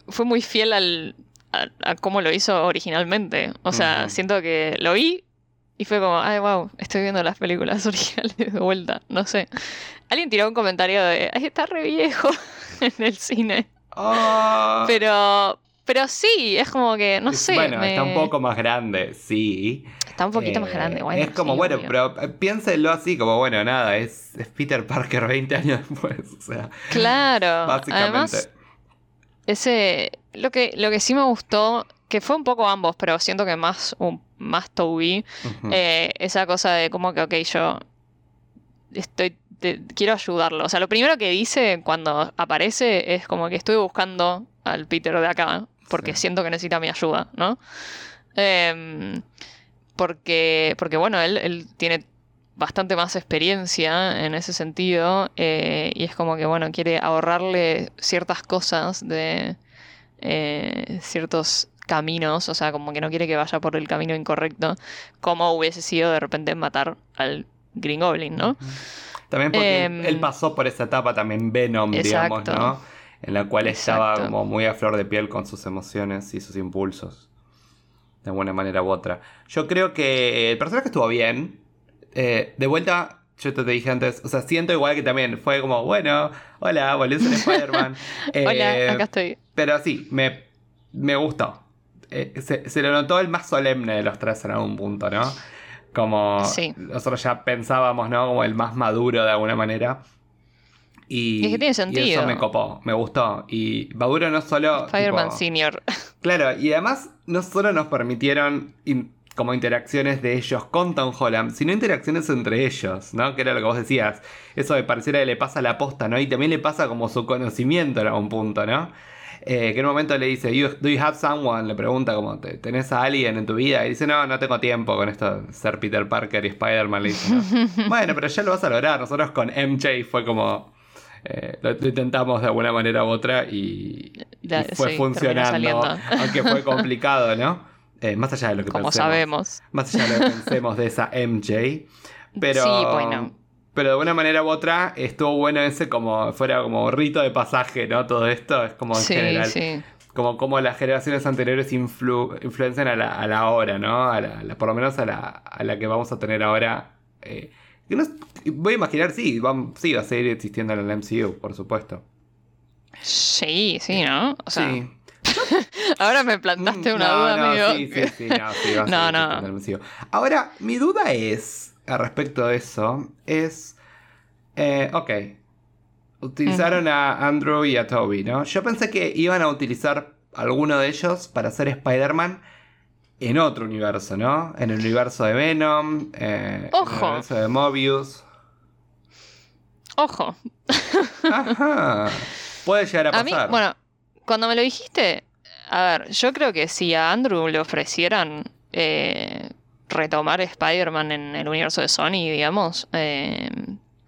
Fue muy fiel al, a, a cómo lo hizo originalmente. O sea, siento que lo vi y fue como, ay, wow, estoy viendo las películas *laughs* originales de vuelta. No sé. Alguien tiró un comentario de, ay, está re viejo *laughs* en el cine. Ah. Pero. Pero sí, es como que, no sé. Bueno, me- está un poco más grande, sí. Está un poquito más Eh, grande, bueno. Es como, sí, bueno, obvio. pero eh, piénsenlo así, como, bueno, nada, es, es Peter Parker *laughs* 20 años después, o sea, Claro. básicamente. Además, Ese, lo que, lo que sí me gustó, que fue un poco ambos, pero siento que más, un, más Toby, eh, esa cosa de como que, ok, yo estoy, te- quiero ayudarlo. O sea, lo primero que dice cuando aparece es como que estoy buscando al Peter de acá, porque Sí. siento que necesita mi ayuda, ¿no? Em, porque, porque bueno, él, él tiene bastante más experiencia en ese sentido eh, y es como que, bueno, quiere ahorrarle ciertas cosas de eh, ciertos caminos, o sea, como que no quiere que vaya por el camino incorrecto, como hubiese sido de repente matar al Green Goblin, ¿no? También porque Em, él pasó por esa etapa también Venom, digamos. ¿no? En la cual estaba como muy a flor de piel con sus emociones y sus impulsos. De alguna manera u otra. Yo creo que el personaje estuvo bien. Eh, de vuelta, yo te, te dije antes, o sea, siento igual que también fue como, bueno, hola, volví a ser *laughs* Spider-Man. Eh, Hola, acá estoy. Pero sí, me, me gustó. Eh, se, se lo notó el más solemne de los tres en algún punto, ¿no? Como Sí. nosotros ya pensábamos, ¿no? Como el más maduro de alguna manera. Y, Es que tiene y sentido. eso me copó, me gustó. Y maduro no solo... Spider-Man tipo, Senior. *laughs* Claro, y además no solo nos permitieron in- como interacciones de ellos con Tom Holland, sino interacciones entre ellos, ¿no? Que era lo que vos decías. Eso de pareciera que le pasa la posta, ¿no? Y también le pasa como su conocimiento en algún punto, ¿no? Eh, que en un momento le dice, "You- ¿Do you have someone? Le pregunta como, "¿Te- ¿tenés a alguien en tu vida? Y dice, no, no tengo tiempo con esto de ser Peter Parker y Spider-Man. Le dice, "No". *laughs* bueno, pero ya lo vas a lograr. Nosotros con MJ fue como... eh, lo, lo intentamos de alguna manera u otra y, fue sí, funcionando, aunque fue *laughs* complicado, ¿no? Eh, más allá de lo que Como pensemos. sabemos. Más allá de lo que pensemos de esa MJ. Pero, Sí, bueno. pero de una manera u otra estuvo bueno ese como fuera como rito de pasaje, ¿no? Todo esto es como en Sí, general. sí. Como, como las generaciones anteriores influ- influencian a la, a la hora, ¿no? A la, por lo menos a la, a la que vamos a tener ahora. eh, voy a imaginar, sí, va, sí, va a seguir existiendo en el MCU, por supuesto. Sí, sí, ¿no? O sea, sí. *laughs* Ahora me plantaste una No, duda no, medio. sí, sí, sí, no, sí, va a *laughs* No, el. Ahora, mi duda es, al respecto de eso, es, eh, ok, utilizaron a Andrew y a Toby, ¿no? Yo pensé que iban a utilizar alguno de ellos para hacer Spider-Man en otro universo, ¿no? En el universo de Venom, eh, en el Ojo. universo de Mobius. Ojo. Ajá. Puede llegar a A mí, pasar. bueno, cuando me lo dijiste, a ver, yo creo que si a Andrew le ofrecieran eh, retomar Spider-Man en el universo de Sony, digamos, eh,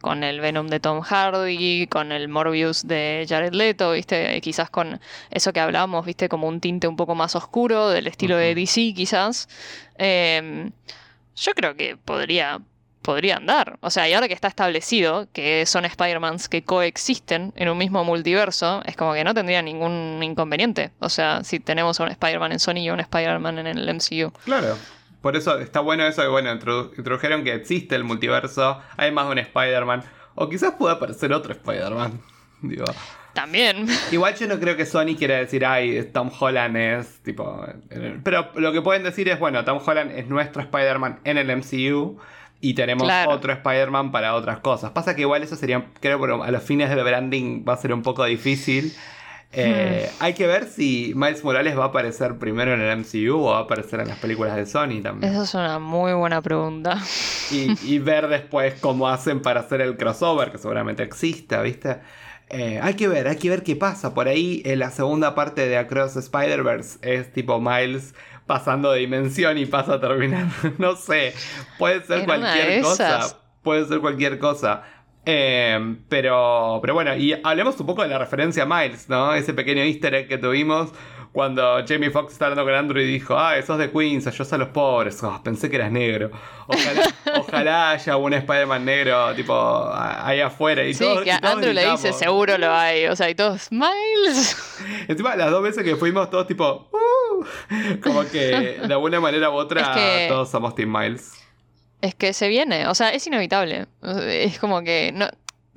con el Venom de Tom Hardy, con el Morbius de Jared Leto, ¿viste? Quizás con eso que hablábamos, ¿viste? Como un tinte un poco más oscuro, del estilo de. DC, quizás. Eh, yo creo que podría, podría andar. O sea, y ahora que está establecido que son Spider-Mans que coexisten en un mismo multiverso, es como que no tendría ningún inconveniente. O sea, si tenemos a un Spider-Man en Sony y a un Spider-Man en el MCU. Claro. Por eso está bueno eso que, bueno, introdu- introdujeron que existe el multiverso, hay más de un Spider-Man, o quizás pueda aparecer otro Spider-Man. *laughs* Digo, También. igual yo no creo que Sony quiera decir, ay, Tom Holland es tipo... Pero lo que pueden decir es, bueno, Tom Holland es nuestro Spider-Man en el MCU y tenemos Claro. otro Spider-Man para otras cosas. Pasa que igual eso sería, creo que a los fines del branding va a ser un poco difícil. Eh, Hay que ver si Miles Morales va a aparecer primero en el MCU o va a aparecer en las películas de Sony también. Esa es una muy buena pregunta. Y, y ver después cómo hacen para hacer el crossover, que seguramente exista, ¿viste? Eh, hay que ver, hay que ver qué pasa. Por ahí en la segunda parte de Across Spider-Verse es tipo Miles pasando de dimensión y pasa a terminar. *laughs* no sé, puede ser cualquier cosa. Puede ser cualquier cosa. Eh, pero, pero bueno, y hablemos un poco de la referencia a Miles, ¿no? Ese pequeño easter egg que tuvimos cuando Jamie Foxx estaba hablando con Andrew y dijo, ah, sos de Queens, ayudas a los pobres. Oh, pensé que eras negro. Ojalá, *laughs* ojalá haya un Spider-Man negro, tipo, ahí afuera. Y Sí, todos- que y todos Andrew le dice, gritamos. seguro lo hay. O sea, y todos, Miles. Encima, las dos veces que fuimos, todos tipo, "Uh", como que de alguna manera u otra, Es que- todos somos Team Miles. Es que se viene, o sea, es inevitable. Es como que no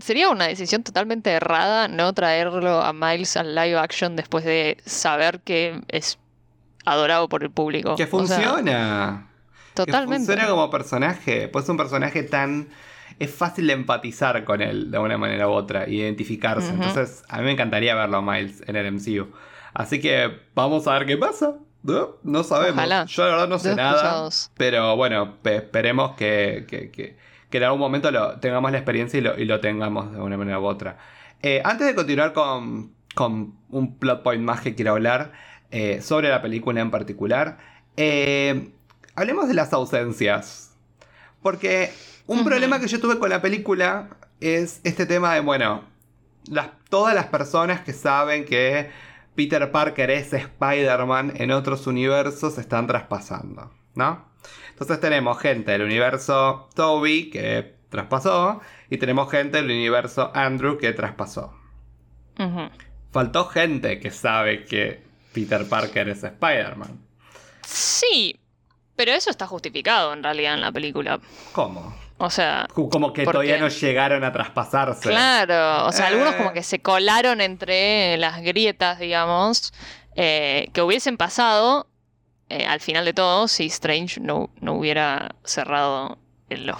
sería una decisión totalmente errada no traerlo a Miles al live action después de saber que es adorado por el público. Que O sea, funciona. Que totalmente. funciona como personaje. Pues es un personaje tan. Es fácil de empatizar con él de una manera u otra, identificarse. Ujú. Entonces, a mí me encantaría verlo a Miles en el MCU. Así que vamos a ver qué pasa. No, No sabemos. Ojalá. Yo la verdad no sé nada. cruzados. Pero bueno, pe- esperemos que, que- que- que en algún momento lo, tengamos la experiencia y lo, y lo tengamos de una manera u otra. Eh, antes de continuar con, con un plot point más que quiero hablar eh, sobre la película en particular, eh, hablemos de las ausencias. Porque un problema que yo tuve con la película es este tema de, bueno, las, todas las personas que saben que Peter Parker es Spider-Man en otros universos se están traspasando, ¿no? Entonces tenemos gente del universo Toby que traspasó y tenemos gente del universo Andrew que traspasó. Faltó gente que sabe que Peter Parker es Spider-Man. Sí, pero eso está justificado en realidad en la película. ¿Cómo? O sea, Como que ¿Por todavía no llegaron a traspasarse. Claro, o sea, algunos Eh. como que se colaron entre las grietas, digamos, eh, que hubiesen pasado eh, al final de todo si Strange no, no hubiera cerrado en los,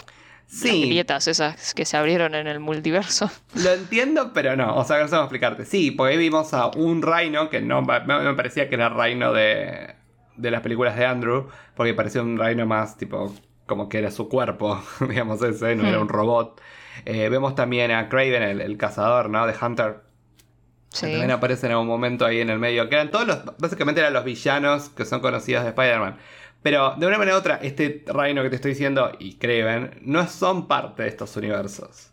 las grietas esas que se abrieron en el multiverso. lo entiendo, pero no. O sea, cómo explicarte. Sí, porque ahí vimos a un Rhino que no me, parecía que era Rhino de, de las películas de Andrew, porque parecía un Rhino más tipo como que era su cuerpo, *laughs* digamos ese, no era Hmm. un robot. Eh, vemos también a Craven, el, el cazador, ¿no? De Hunter, que Sí. también aparece en algún momento ahí en el medio, que eran todos los, básicamente eran los villanos que son conocidos de Spider-Man. Pero de una manera u otra, este Rhino que te estoy diciendo y Kraven no son parte de estos universos.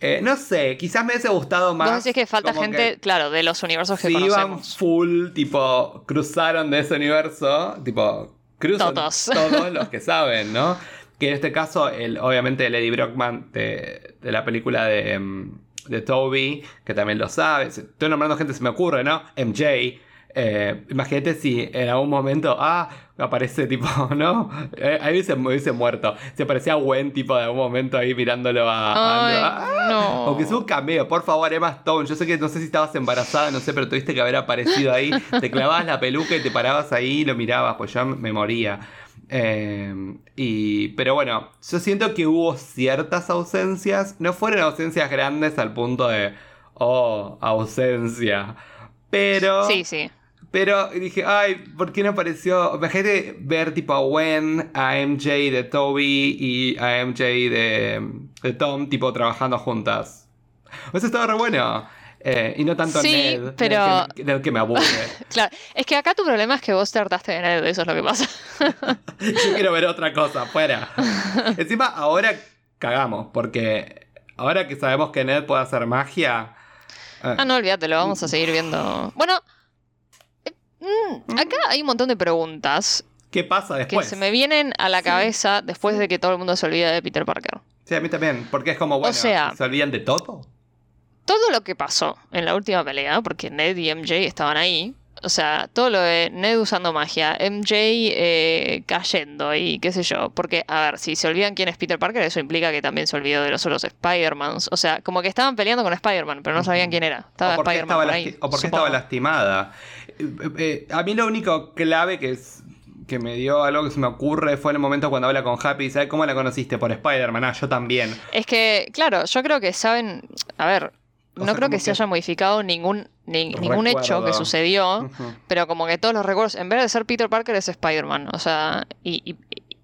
Eh, no sé, quizás me hubiese gustado más. Vos decís que falta gente, claro, de los universos que si iban full, tipo, cruzaron de ese universo, tipo, cruzan Todos. *laughs* todos los que saben, ¿no? Que en este caso, el, obviamente, Eddie Brockman de, de la película de, em, de Toby, que también lo sabe. Estoy nombrando gente, se me ocurre, ¿no? MJ, Eh, imagínate si en algún momento, ah, aparece *laughs* tipo, ¿no? Eh, ahí hubiese, me hubiese muerto. Se parecía Gwen, tipo, de algún momento ahí mirándolo a. Ay, a- no. O que es un cameo, por favor, Emma Stone. Yo sé que no sé si estabas embarazada, no sé, pero tuviste que haber aparecido ahí. Te clavabas la peluca y te parabas ahí y lo mirabas, pues yo me moría. Eh, y, pero bueno, yo siento que hubo ciertas ausencias. No fueron ausencias grandes al punto de, oh, ausencia. Pero. Sí, sí. Pero dije, ay, ¿por qué no apareció? Imagínate ver tipo a Gwen, a MJ de Toby y a MJ de, de Tom, tipo trabajando juntas. Eso estaba re bueno. Eh, y no tanto Sí, Ned, pero- Ned que, Ned que me aburre. *laughs* Claro, es que acá tu problema es que vos te hartaste de Ned, eso es lo que pasa. *laughs* Yo quiero ver otra cosa, fuera. *laughs* Encima, ahora cagamos, porque ahora que sabemos que Ned puede hacer magia. eh, Ah, no, olvídate, lo vamos a seguir viendo. Bueno, mm, acá hay un montón de preguntas ¿Qué pasa que después? se me vienen a la cabeza después de que todo el mundo se olvida de Peter Parker. Sí, a mí también, porque es como, bueno, sea- ¿se olvidan de todo? Todo lo que pasó en la última pelea, porque Ned y MJ estaban ahí, o sea, todo lo de Ned usando magia, MJ eh, cayendo y qué sé yo, porque, a ver, si se olvidan quién es Peter Parker, eso implica que también se olvidó de los otros Spider-Mans. O sea, como que estaban peleando con Spider-Man, pero no sabían quién era. Estaba Spider-Man por ahí, lasti- o porque supongo. estaba lastimada. Eh, eh, a mí lo único clave que es que me dio algo que se me ocurre fue en el momento cuando habla con Happy y dice, "Ay, ¿cómo la conociste? Por Spider-Man. Ah, yo también. Es que, claro, yo creo que saben. A ver, no sea, creo que se haya modificado ningún, ni- ningún hecho que sucedió, pero como que todos los recuerdos, en vez de ser Peter Parker, es Spider-Man. O sea, y, y- y-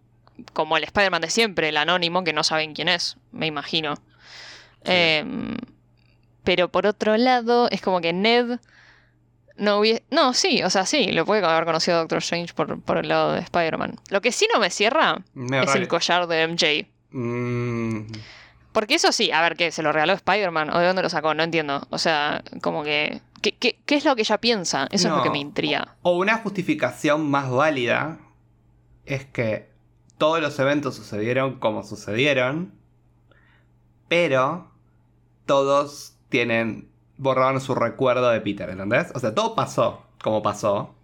como el Spider-Man de siempre, el anónimo, que no saben quién es, me imagino. Em, pero por otro lado, es como que Ned no hubiese... No, sí, o sea, sí, lo puede haber conocido a Doctor Strange por, por el lado de Spider-Man. Lo que sí no me cierra es el collar de MJ. Mm, Porque eso sí, a ver, ¿qué? ¿Se lo regaló Spider-Man? ¿O de dónde lo sacó? No entiendo. O sea, como que... ¿Qué, qué, qué es lo que ella piensa? Eso es lo que me intriga. O una justificación más válida es que todos los eventos sucedieron como sucedieron, pero todos tienen borraron su recuerdo de Peter, ¿entendés? O sea, todo pasó como pasó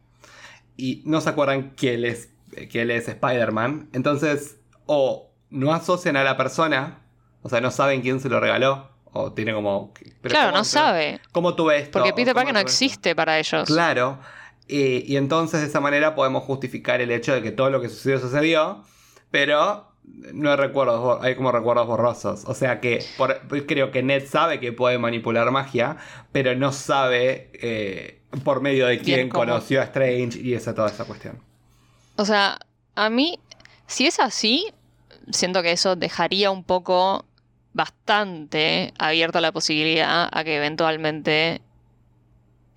y no se acuerdan que él es que él es Spider-Man, entonces o no asocian a la persona, o sea, no saben quién se lo regaló o tiene como claro, ¿cómo no sabe. ¿Cómo tuve esto? Porque ¿O Peter Parker no esto? existe para ellos. Claro. Y, y entonces de esa manera podemos justificar el hecho de que todo lo que sucedió sucedió, pero no hay recuerdos, hay como recuerdos borrosos. O sea que por- creo que Ned sabe que puede manipular magia, pero no sabe eh, por medio de quién conoció a Strange y esa toda esa cuestión. O sea, a mí, si es así, siento que eso dejaría un poco bastante abierta la posibilidad a que eventualmente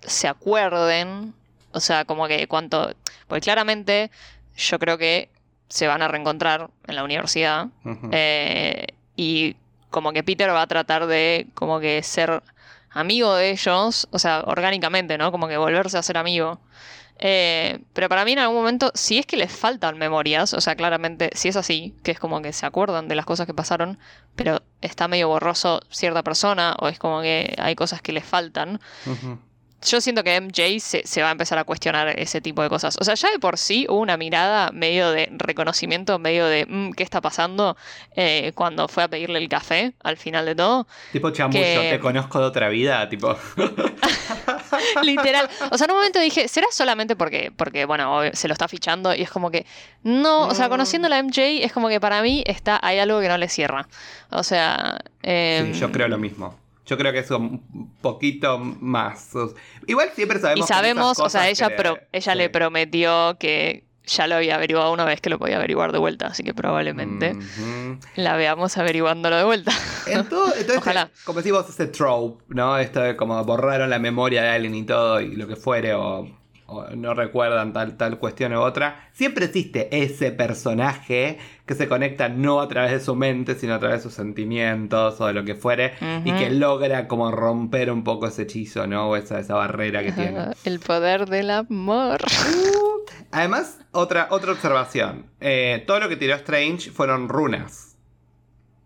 se acuerden. O sea, como que cuanto. Porque claramente yo creo que se van a reencontrar en la universidad. Eh, y como que Peter va a tratar de como que ser amigo de ellos, o sea, orgánicamente, ¿no? Como que volverse a ser amigo. Eh, pero para mí en algún momento, si es que les faltan memorias, o sea, claramente, si es así, que es como que se acuerdan de las cosas que pasaron, pero está medio borroso cierta persona, o es como que hay cosas que les faltan. Yo siento que MJ se, se va a empezar a cuestionar ese tipo de cosas. O sea, ya de por sí hubo una mirada medio de reconocimiento, medio de "Mm, ¿qué está pasando? eh, cuando fue a pedirle el café al final de todo. Tipo chamullo, que- te conozco de otra vida, tipo. *laughs* Literal. O sea, en un momento dije, ¿será solamente porque, porque bueno, se lo está fichando? Y es como que, no, o sea, Mm. conociendo la MJ, es como que para mí está, hay algo que no le cierra. O sea, em, Sí, yo creo lo mismo. Yo creo que es un poquito más. Igual siempre sabemos. Y sabemos, o sea, ella, pro- ella sí. le prometió que ya lo había averiguado una vez que lo podía averiguar de vuelta, así que probablemente la veamos averiguándolo de vuelta. En todo, entonces, *laughs* Ojalá. como decimos, ese trope, ¿no? Esto de como borraron la memoria de alguien y todo, y lo que fuere, o no recuerdan tal, tal cuestión u otra. Siempre existe ese personaje que se conecta no a través de su mente, sino a través de sus sentimientos o de lo que fuere, y que logra como romper un poco ese hechizo, ¿no? O esa, esa barrera que tiene. *laughs* El poder del amor. Además, otra, otra observación. Eh, todo lo que tiró Strange fueron runas.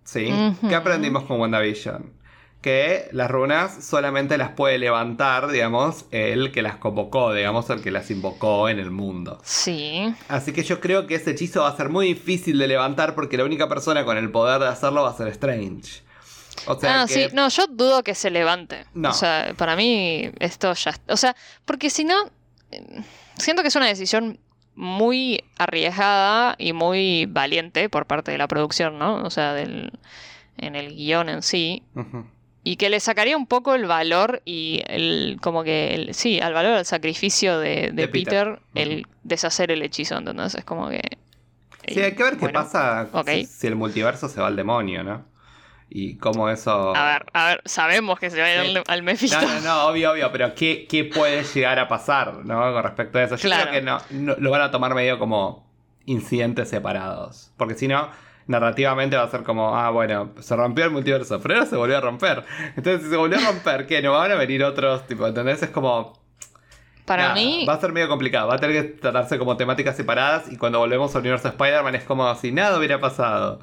¿Sí? ¿Qué aprendimos con WandaVision? Que las runas solamente las puede levantar, digamos, el que las convocó, digamos, el que las invocó en el mundo. Sí. Así que yo creo que ese hechizo va a ser muy difícil de levantar porque la única persona con el poder de hacerlo va a ser Strange. O sea ah, que- sí. No, yo dudo que se levante. No. O sea, para mí esto ya... O sea, porque si no... Siento que es una decisión muy arriesgada y muy valiente por parte de la producción, ¿no? O sea, del, en el guion en sí. Ujú. Y que le sacaría un poco el valor y el, como que, el, sí, al valor al sacrificio de, de De Peter. Peter, el deshacer el hechizo, entonces es como que... Sí, hay que ver qué pasa si, si el multiverso se va al demonio, ¿no? Y cómo eso... A ver, a ver, sabemos que se va a ir al, al Mephisto. No, no, no, obvio, obvio, pero ¿qué, qué puede llegar a pasar, ¿no? Con respecto a eso. Yo Claro. creo que no, no- lo van a tomar medio como incidentes separados. Porque si no, narrativamente va a ser como, ah, bueno, se rompió el multiverso, pero ahora se volvió a romper. Entonces, si se volvió a romper, ¿qué? ¿No van a venir otros? Tipo, ¿entendés? Es como... Para mí, Va a ser medio complicado. Va a tener que tratarse como temáticas separadas y cuando volvemos al universo de Spider-Man es como si nada hubiera pasado.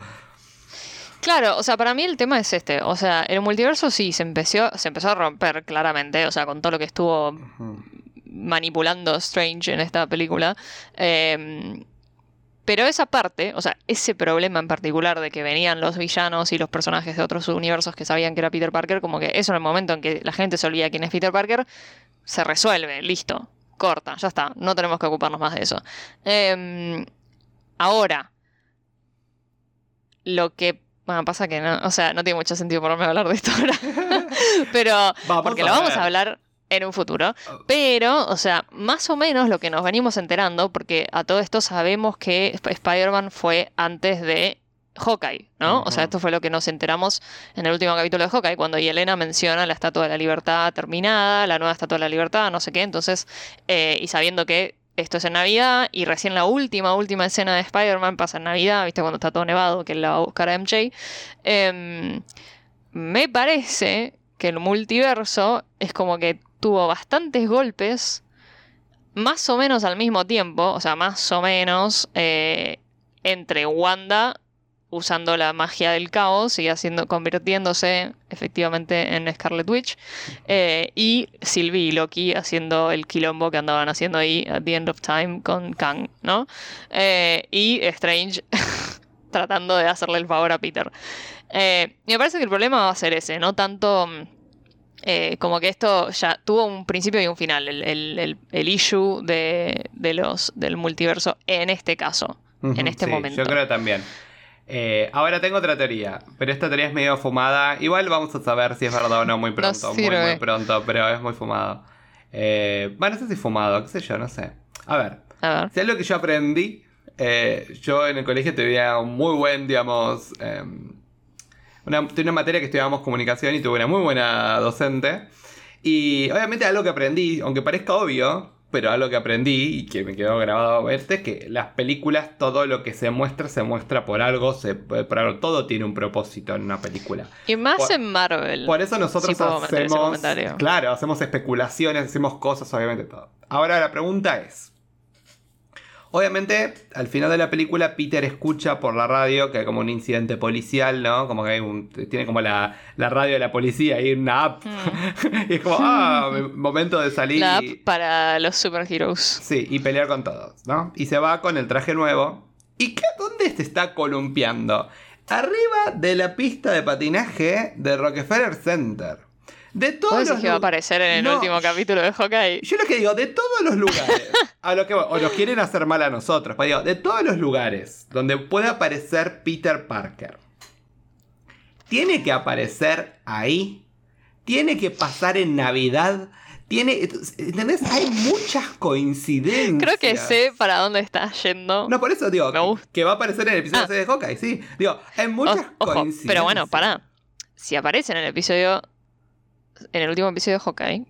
claro, o sea, para mí el tema es este. O sea, el multiverso sí se empezó, se empezó a romper claramente, o sea, con todo lo que estuvo manipulando Strange en esta película. Eh, pero esa parte, o sea, ese problema en particular de que venían los villanos y los personajes de otros universos que sabían que era Peter Parker, como que eso en el momento en que la gente se olvida quién es Peter Parker, se resuelve, listo, corta, ya está, no tenemos que ocuparnos más de eso. Eh, ahora, lo que... Bueno, pasa que no, o sea, no tiene mucho sentido ponerme a hablar de esto ahora. *laughs* pero, Vamos porque lo vamos a hablar en un futuro. Pero, o sea, más o menos lo que nos venimos enterando, porque a todo esto sabemos que Sp- Spider-Man fue antes de Hawkeye, ¿no? O sea, esto fue lo que nos enteramos en el último capítulo de Hawkeye, cuando Yelena menciona la Estatua de la Libertad terminada, la nueva Estatua de la Libertad, no sé qué. Entonces, eh, y sabiendo que esto es en Navidad, y recién la última, última escena de Spider-Man pasa en Navidad, ¿viste? Cuando está todo nevado, que la va a buscar a MJ. Em, me parece que el multiverso es como que tuvo bastantes golpes, más o menos al mismo tiempo, o sea, más o menos eh, entre Wanda usando la magia del caos y haciendo, convirtiéndose efectivamente en Scarlet Witch, eh, y Sylvie y Loki haciendo el quilombo que andaban haciendo ahí at the end of time con Kang, ¿no? Eh, y Strange *laughs* tratando de hacerle el favor a Peter. Me parece que el problema va a ser ese, no tanto mm, eh, como que esto ya tuvo un principio y un final, el, el- el- el issue de, de los, del multiverso en este caso, en este sí, momento. Yo creo también. Eh, ahora tengo otra teoría, pero esta teoría es medio fumada. Igual vamos a saber si es verdad o no muy pronto. muy, sirve. muy pronto, pero es muy fumado. Eh, bueno, no sé si fumado, qué sé yo, no sé. A ver, A ver. si es lo que yo aprendí, eh, yo en el colegio tenía un muy buen, digamos, eh, una, tenía una materia que estudiábamos comunicación y tuve una muy buena docente. Y obviamente algo que aprendí, aunque parezca obvio, pero algo que aprendí y que me quedó grabado este es que las películas, todo lo que se muestra, se muestra por algo, se, por algo, todo tiene un propósito en una película. Y más Por- en Marvel. Por eso nosotros ese hacemos. Claro, hacemos especulaciones, hacemos cosas, obviamente todo. Ahora la pregunta es. Obviamente, al final de la película, Peter escucha por la radio que hay como un incidente policial, ¿no? Como que hay un. Tiene como la, la radio de la policía y una app. *laughs* y es como, *laughs* ah, momento de salir. Mm. La app para los superheroes. Sí, y pelear con todos, ¿no? Y se va con el traje nuevo. ¿Y qué, dónde se está columpiando? Arriba de la pista de patinaje de Rockefeller Center. De ¿Vos todos los que va a aparecer en el No, último capítulo de Hawkeye? Yo lo que digo, de todos los lugares, *laughs* a lo que o nos quieren hacer mal a nosotros, pero digo, de todos los lugares donde puede aparecer Peter Parker, tiene que aparecer ahí, tiene que pasar en Navidad, tiene, ¿entendés? Hay muchas coincidencias. Creo que sé para dónde estás yendo. No, por eso digo, que va a aparecer en el episodio Ah. 6 de Hawkeye, sí. Digo, hay muchas O- ojo, coincidencias. pero bueno, pará. Si aparece en el episodio. En el último episodio de Hawkeye.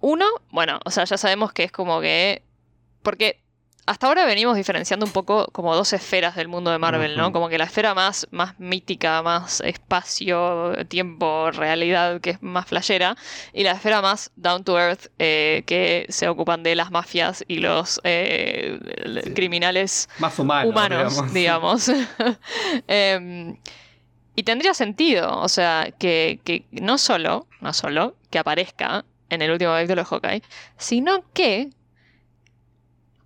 Uno, bueno, o sea, ya sabemos que es como que. Porque hasta ahora venimos diferenciando un poco como dos esferas del mundo de Marvel, ¿no? Como que la esfera más, más mítica, más espacio, tiempo, realidad, que es más flashera, y la esfera más down to earth, eh, que se ocupan de las mafias y los eh, Sí. criminales Más humanos, humanos, digamos. *laughs* Em, Y tendría sentido, o sea, que, no solo, no solo que aparezca en el último capítulo de Hawkeye, sino que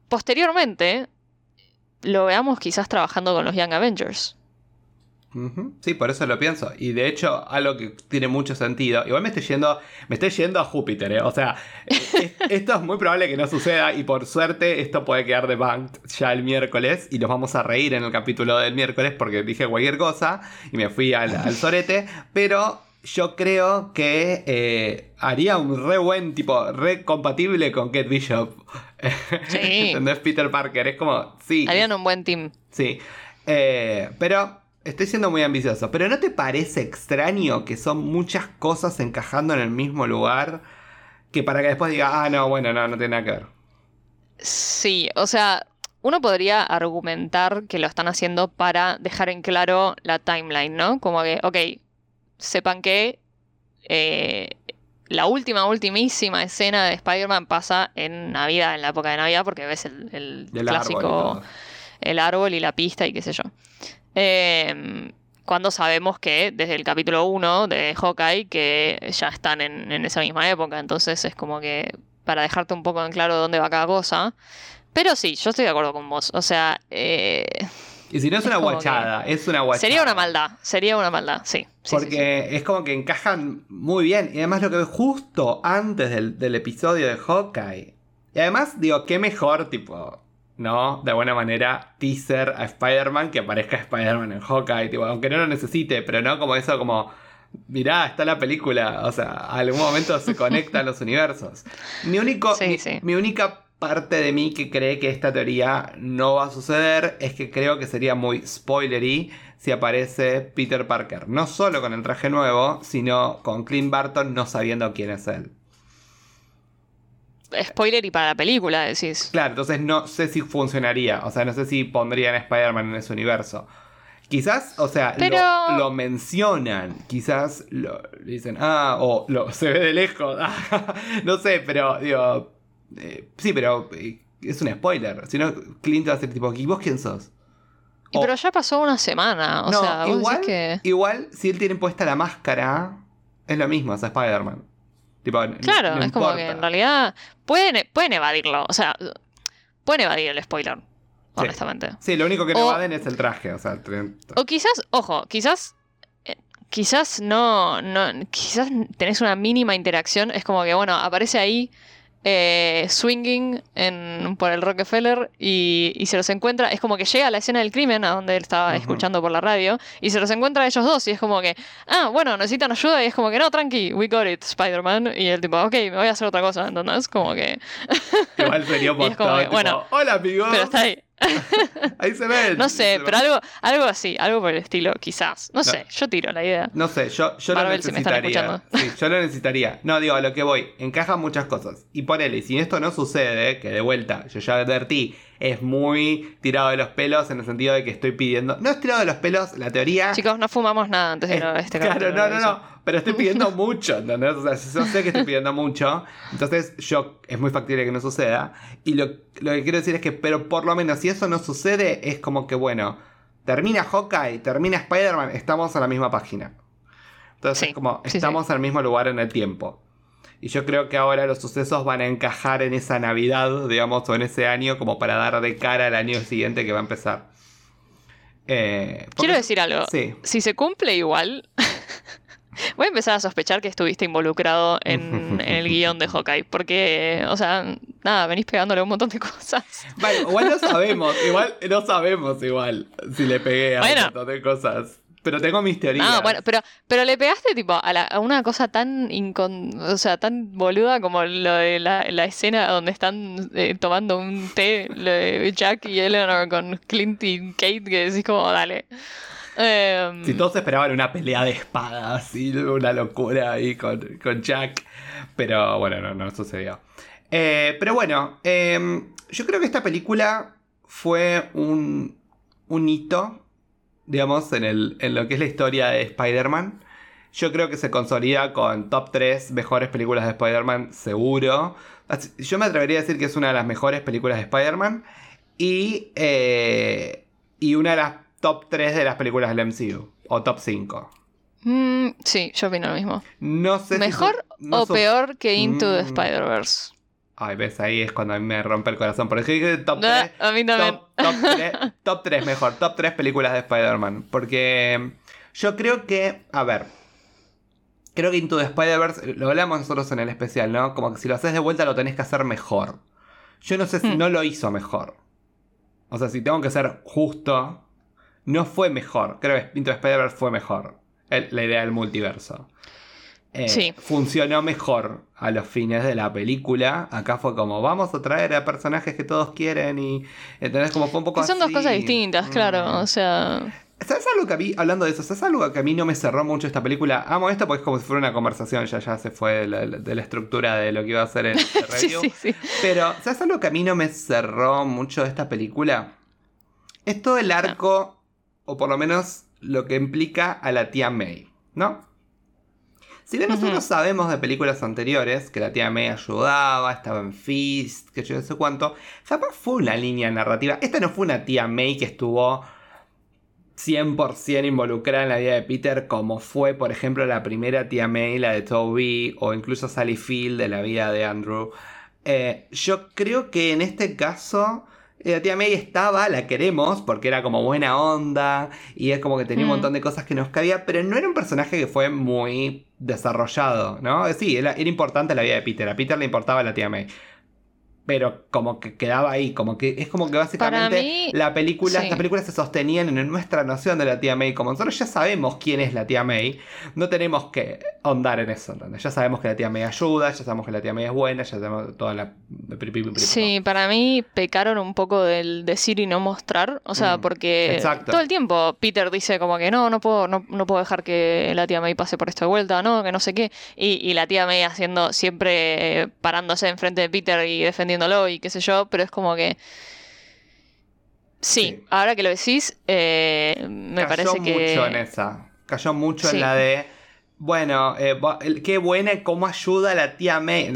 posteriormente lo veamos quizás trabajando con los Young Avengers. Sí, por eso lo pienso. Y de hecho, algo que tiene mucho sentido. Igual me estoy yendo, me estoy yendo a Júpiter, ¿eh? O sea, es- *laughs* esto es muy probable que no suceda. Y por suerte, esto puede quedar debunked ya el miércoles. Y nos vamos a reír en el capítulo del miércoles porque dije cualquier cosa y me fui al, al sorete. Pero yo creo que eh, haría un re buen tipo, re compatible con Kate Bishop. *laughs* Sí. ¿Entendés? Peter Parker. Es como, sí. Harían un buen team. Sí. Eh, pero estoy siendo muy ambicioso. Pero ¿no te parece extraño que son muchas cosas encajando en el mismo lugar? Que para que después diga, ah, no, bueno, no, no tiene nada que ver. Sí, o sea, uno podría argumentar que lo están haciendo para dejar en claro la timeline, ¿no? Como que, ok, sepan que eh, la última, ultimísima escena de Spider-Man pasa en Navidad, en la época de Navidad, porque ves el, clásico, el árbol y la pista y qué sé yo. Eh, cuando sabemos que desde el capítulo 1 de Hawkeye que ya están en, en esa misma época, entonces es como que para dejarte un poco en claro dónde va cada cosa. Pero sí, yo estoy de acuerdo con vos. O sea, eh, Y si no es Es una guachada, es una guachada. sería una maldad. Sería una maldad, sí. sí, sí, Porque es como que encajan muy bien. Y además lo que justo antes del, del episodio de Hawkeye. Y además, digo, qué mejor, tipo, ¿no? De alguna manera, teaser a Spider-Man que aparezca Spider-Man en Hawkeye. Tipo, aunque no lo necesite, pero no como eso, como. Mirá, está la película. O sea, algún momento se conectan los universos. Mi único. Sí, mi, sí. mi única parte de mí que cree que esta teoría no va a suceder es que creo que sería muy spoilery si aparece Peter Parker. No solo con el traje nuevo, sino con Clint Barton no sabiendo quién es él. Spoiler y para la película, decís. Claro, entonces no sé si funcionaría. O sea, no sé si pondrían a Spider-Man en ese universo. Quizás, o sea, Pero- lo, lo mencionan. Quizás lo dicen, ah, o lo, *laughs* se ve de lejos. *laughs* no sé, pero digo. eh, sí, pero eh, es un spoiler. Si no, Clint va a ser tipo, ¿y vos quién sos? Y O- pero ya pasó una semana. O no, sea, vos igual, decís que. igual, si él tiene puesta la máscara, es lo mismo, es Spider-Man. Tipo, Claro, no es como que en realidad pueden, pueden evadirlo. O sea, pueden evadir el spoiler. Honestamente. Sí, lo único que no evaden es el traje. O sea, O quizás, ojo, quizás. eh, Quizás no, no. Quizás tenés una mínima interacción. Es como que, bueno, aparece ahí. Eh, swinging en, por el Rockefeller y, y se los encuentra. Es como que llega a la escena del crimen, a donde él estaba escuchando por la radio, y se los encuentra a ellos dos. Y es como que, ah, bueno, necesitan ayuda. Y es como que, no, tranqui, we got it, Spider-Man. Y el tipo, ok, me voy a hacer otra cosa. Entonces, como que. Igual sería *laughs* es como que, tipo, bueno, Hola amigos. Pero está ahí. *laughs* Ahí se ven. No sé, pero algo, algo así, algo por el estilo, quizás. No, sé, yo tiro la idea. No sé, yo, yo lo si necesitaría. Sí, yo lo necesitaría. No, digo, a lo que voy. Encajan muchas cosas. Y ponele, si esto no sucede, que de vuelta, yo ya advertí, es muy tirado de los pelos en el sentido de que estoy pidiendo. No es tirado de los pelos, la teoría. Chicos, no fumamos nada antes de es- grabar este claro, no, no, no. Pero estoy pidiendo *laughs* mucho, ¿entendés? O sea, yo sé que estoy pidiendo mucho. Entonces, yo es muy factible que no suceda. Y lo, lo que quiero decir es que, pero por lo menos si eso no sucede, es como que, bueno, termina Hawkeye, termina Spider-Man, estamos en la misma página. Entonces, Sí, es como, sí, sí. estamos en el mismo lugar en el tiempo. Y yo creo que ahora los sucesos van a encajar en esa Navidad, digamos, o en ese año, como para dar de cara al año siguiente que va a empezar. Eh, porque- Quiero decir algo. Sí. Si se cumple igual, *laughs* voy a empezar a sospechar que estuviste involucrado en, en *laughs* el guion de Hawkeye. Porque, o sea, nada, venís pegándole un montón de cosas. Vale, igual no sabemos, igual no sabemos igual si le pegué a Bueno. un montón de cosas. Pero tengo mis teorías. Ah, bueno, pero, pero le pegaste tipo a, la- a una cosa tan incon- o sea, tan boluda como lo de la, la escena donde están eh, tomando un té lo de Jack y Eleanor con Clint y Kate, que decís como, dale. Em, Si todos esperaban una pelea de espadas y una locura ahí con, con Jack. Pero bueno, no, no sucedió. Eh, pero bueno, eh, yo creo que esta película fue un, un hito, digamos, en, el, en lo que es la historia de Spider-Man. Yo creo que se consolida con top 3 mejores películas de Spider-Man, seguro. Yo me atrevería a decir que es una de las mejores películas de Spider-Man. Y, eh, y una de las top 3 de las películas del MCU. o top 5. Mm, sí, yo opino lo mismo. No sé si ¿Mejor o peor que Into the Mm. Spider-Verse? Ay, ves, ahí es cuando a mí me rompe el corazón. Por eso dije top Ah, 3. a mí también. Top, top, *laughs* 3, top 3 mejor, top 3 películas de Spider-Man. Porque yo creo que, a ver, creo que Into the Spider-Verse, lo hablamos nosotros en el especial, ¿no? Como que si lo haces de vuelta lo tenés que hacer mejor. Yo no sé si Hmm. no lo hizo mejor. O sea, si tengo que ser justo, no fue mejor. Creo que Into the Spider-Verse fue mejor. el- la idea del multiverso. Eh, Sí. Funcionó mejor a los fines de la película. Acá fue como, vamos a traer a personajes que todos quieren y... ¿Entendés? Como fue un poco Que son dos cosas distintas, claro. Mm. O sea. ¿Sabes algo que a mí, hablando de eso, ¿sabes algo que a mí no me cerró mucho esta película? Amo esto porque es como si fuera una conversación, ya, ya se fue de la, de la estructura de lo que iba a ser el, *laughs* review. sí, sí. Pero, ¿sabes algo que a mí no me cerró mucho esta película? Es todo el arco, o por lo menos lo que implica a la tía May, ¿no? Si bien nosotros sabemos de películas anteriores que la tía May ayudaba, estaba en Fist, que yo no sé cuánto, jamás fue una línea narrativa. Esta no fue una tía May que estuvo 100% involucrada en la vida de Peter, como fue, por ejemplo, la primera tía May, la de Toby, o incluso Sally Field de la vida de Andrew. Eh, yo creo que en este caso eh, la tía May estaba, la queremos, porque era como buena onda, y es como que tenía un montón de cosas que nos cabía, pero no era un personaje que fue muy desarrollado, ¿no? Sí, era, era importante la vida de Peter, a Peter le importaba la tía May. Pero como que quedaba ahí, como que es como que básicamente mí, la película, sí. las películas se sostenían en nuestra noción de la tía May. Como nosotros ya sabemos quién es la tía May, no tenemos que ahondar en eso. Ya sabemos que la tía May ayuda, ya sabemos que la tía May es buena, ya sabemos toda la. Sí, para mí pecaron un poco del decir y no mostrar. O sea, Mm, porque exacto. todo el tiempo Peter dice como que no, no puedo, no, no puedo dejar que la tía May pase por esto de vuelta, no, que no sé qué. Y, y la tía May haciendo siempre eh, parándose enfrente de Peter y y qué sé yo, pero es como que. Sí, Sí. ahora que lo decís, eh, me Cayó parece que. mucho en esa. Cayó mucho Sí. en la de. Bueno, eh, qué buena y cómo ayuda a la tía May.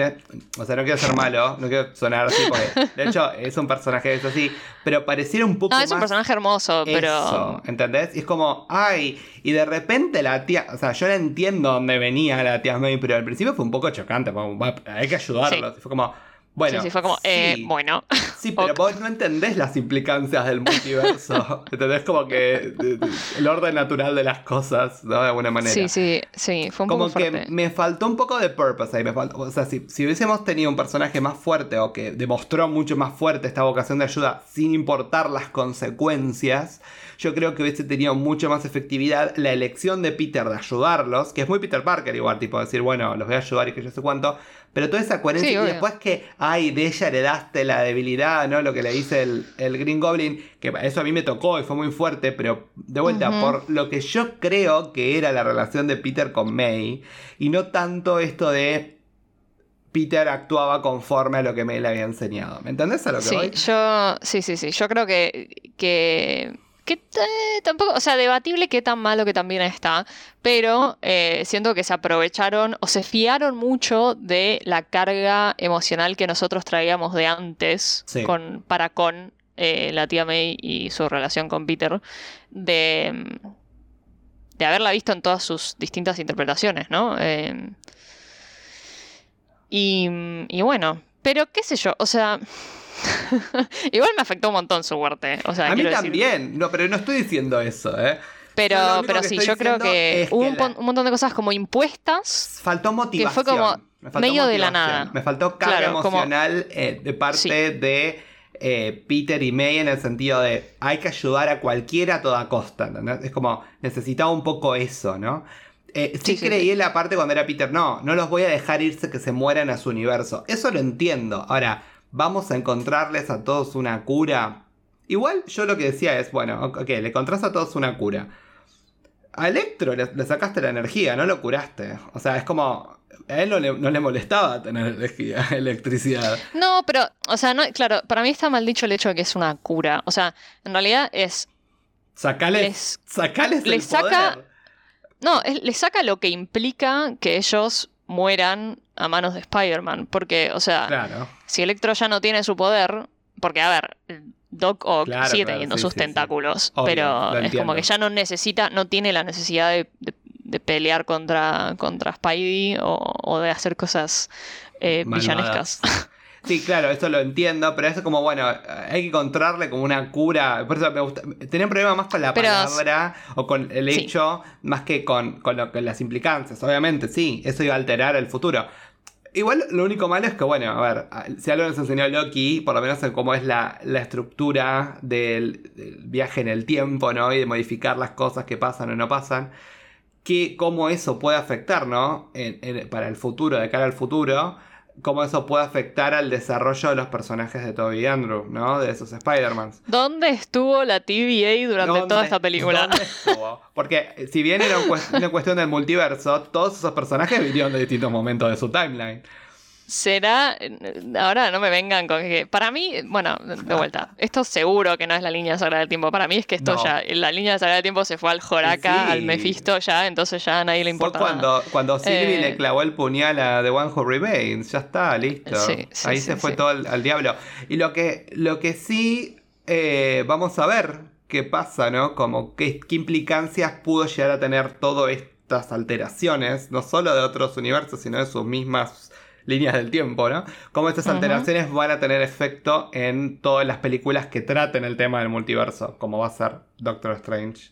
O sea, no quiero ser malo, no quiero sonar así, porque de hecho es un personaje que es así, pero pareciera un poco No, es un más personaje hermoso, pero. Eso, ¿entendés? Y es como, ay, y de repente la tía, o sea, yo no entiendo dónde venía la tía May, pero al principio fue un poco chocante, como, hay que ayudarlos. Y fue como, bueno. sí, sí, fue como, eh, bueno. *laughs* Sí, pero vos no entendés las implicancias del multiverso. *laughs* ¿Entendés? Como que el orden natural de las cosas, ¿no? De alguna manera. Sí, sí, sí, fue un Como poco que fuerte. me faltó un poco de purpose ahí. Me faltó, o sea, si, si hubiésemos tenido un personaje más fuerte o que demostró mucho más fuerte esta vocación de ayuda sin importar las consecuencias, yo creo que hubiese tenido mucho más efectividad la elección de Peter de ayudarlos, que es muy Peter Parker igual, tipo decir, bueno, los voy a ayudar y que yo sé cuánto, pero toda esa coherencia Sí, y después que, ay, de ella heredaste la debilidad, ¿no? Lo que le dice el, el Green Goblin, que eso a mí me tocó y fue muy fuerte, pero de vuelta, por lo que yo creo que era la relación de Peter con May, y no tanto esto de Peter actuaba conforme a lo que May le había enseñado. ¿Me entendés a lo que Sí, voy? yo, sí, sí, sí. Yo creo que, que, que tampoco, o sea, debatible qué tan malo que también está, pero eh, siento que se aprovecharon o se fiaron mucho de la carga emocional que nosotros traíamos de antes Sí. con, para con eh, la tía May y su relación con Peter, de, de haberla visto en todas sus distintas interpretaciones, ¿no? Eh, y, y bueno, pero qué sé yo, o sea, *laughs* igual me afectó un montón su muerte. O sea, a mí decir, también, no, pero no estoy diciendo eso, ¿eh? pero, pero que sí, yo creo que hubo que un, la- pon- un montón de cosas como impuestas. Faltó motivación. fue como Me faltó medio de la nada. Me faltó carga Claro, como- emocional eh, de parte Sí. de eh, Peter y May en el sentido de hay que ayudar a cualquiera a toda costa. Es como necesitaba un poco eso, ¿no? Eh, sí, Sí, sí, creí sí. en la parte cuando era Peter, no, no los voy a dejar irse que se mueran a su universo. Eso lo entiendo. Ahora, ¿vamos a encontrarles a todos una cura? Igual yo lo que decía es, bueno, ok, le encontrás a todos una cura. A Electro le, le sacaste la energía, no lo curaste. O sea, es como. A él no le, no le molestaba tener energía, *laughs* electricidad. No, pero, o sea, no, claro, para mí está mal dicho el hecho de que es una cura. O sea, en realidad es. Sacales, Les- sacales el les saca- poder. No, es- le saca lo que implica que ellos mueran a manos de Spider-Man. Porque, o sea, Claro. si Electro ya no tiene su poder. Porque, a ver, Doc Ock Claro, sigue claro, teniendo sí, sus sí, sí. tentáculos, Obvio, pero es como que ya no necesita, no tiene la necesidad de, de- de pelear contra, contra Spidey o, o de hacer cosas eh, villanescas. *laughs* Sí, claro, eso lo entiendo, pero eso como, bueno, hay que encontrarle como una cura. Por eso me gusta. Tenía un problema más con la Pero- palabra o con el Sí. hecho, más que con, con, lo- con las implicancias. Obviamente, sí, eso iba a alterar el futuro. Igual lo único malo es que, bueno, a ver, si algo nos enseñó Loki, por lo menos en cómo es la, la estructura del, del viaje en el tiempo, ¿no? Y de modificar las cosas que pasan o no pasan, que cómo eso puede afectar, ¿no? En- en- para el futuro, de cara al futuro, cómo eso puede afectar al desarrollo de los personajes de Toby y Andrew, ¿no? De esos Spider-Mans. ¿Dónde estuvo la TVA durante ¿Dónde- toda esta película? dónde estuvo? Porque eh, si bien era *laughs* una cuestión del multiverso, todos esos personajes vinieron de distintos momentos de su timeline. Será. Ahora no me vengan con que. Para mí, bueno, de vuelta. Esto seguro que no es la línea sagrada del tiempo. Para mí es que esto No. ya. La línea sagrada del tiempo se fue al Joraka, Sí. al Mephisto ya, entonces ya a nadie le Fue importa. nada. cuando, cuando Sylvie Eh. le clavó el puñal a The One Who Remains. Ya está, listo. Sí, sí, Ahí se fue todo al, al diablo. Y lo que, lo que sí eh, vamos a ver qué pasa, ¿no? Como qué, qué implicancias pudo llegar a tener todas estas alteraciones, no solo de otros universos, sino de sus mismas líneas del tiempo, ¿no? Cómo estas alteraciones van a tener efecto en todas las películas que traten el tema del multiverso, como va a ser Doctor Strange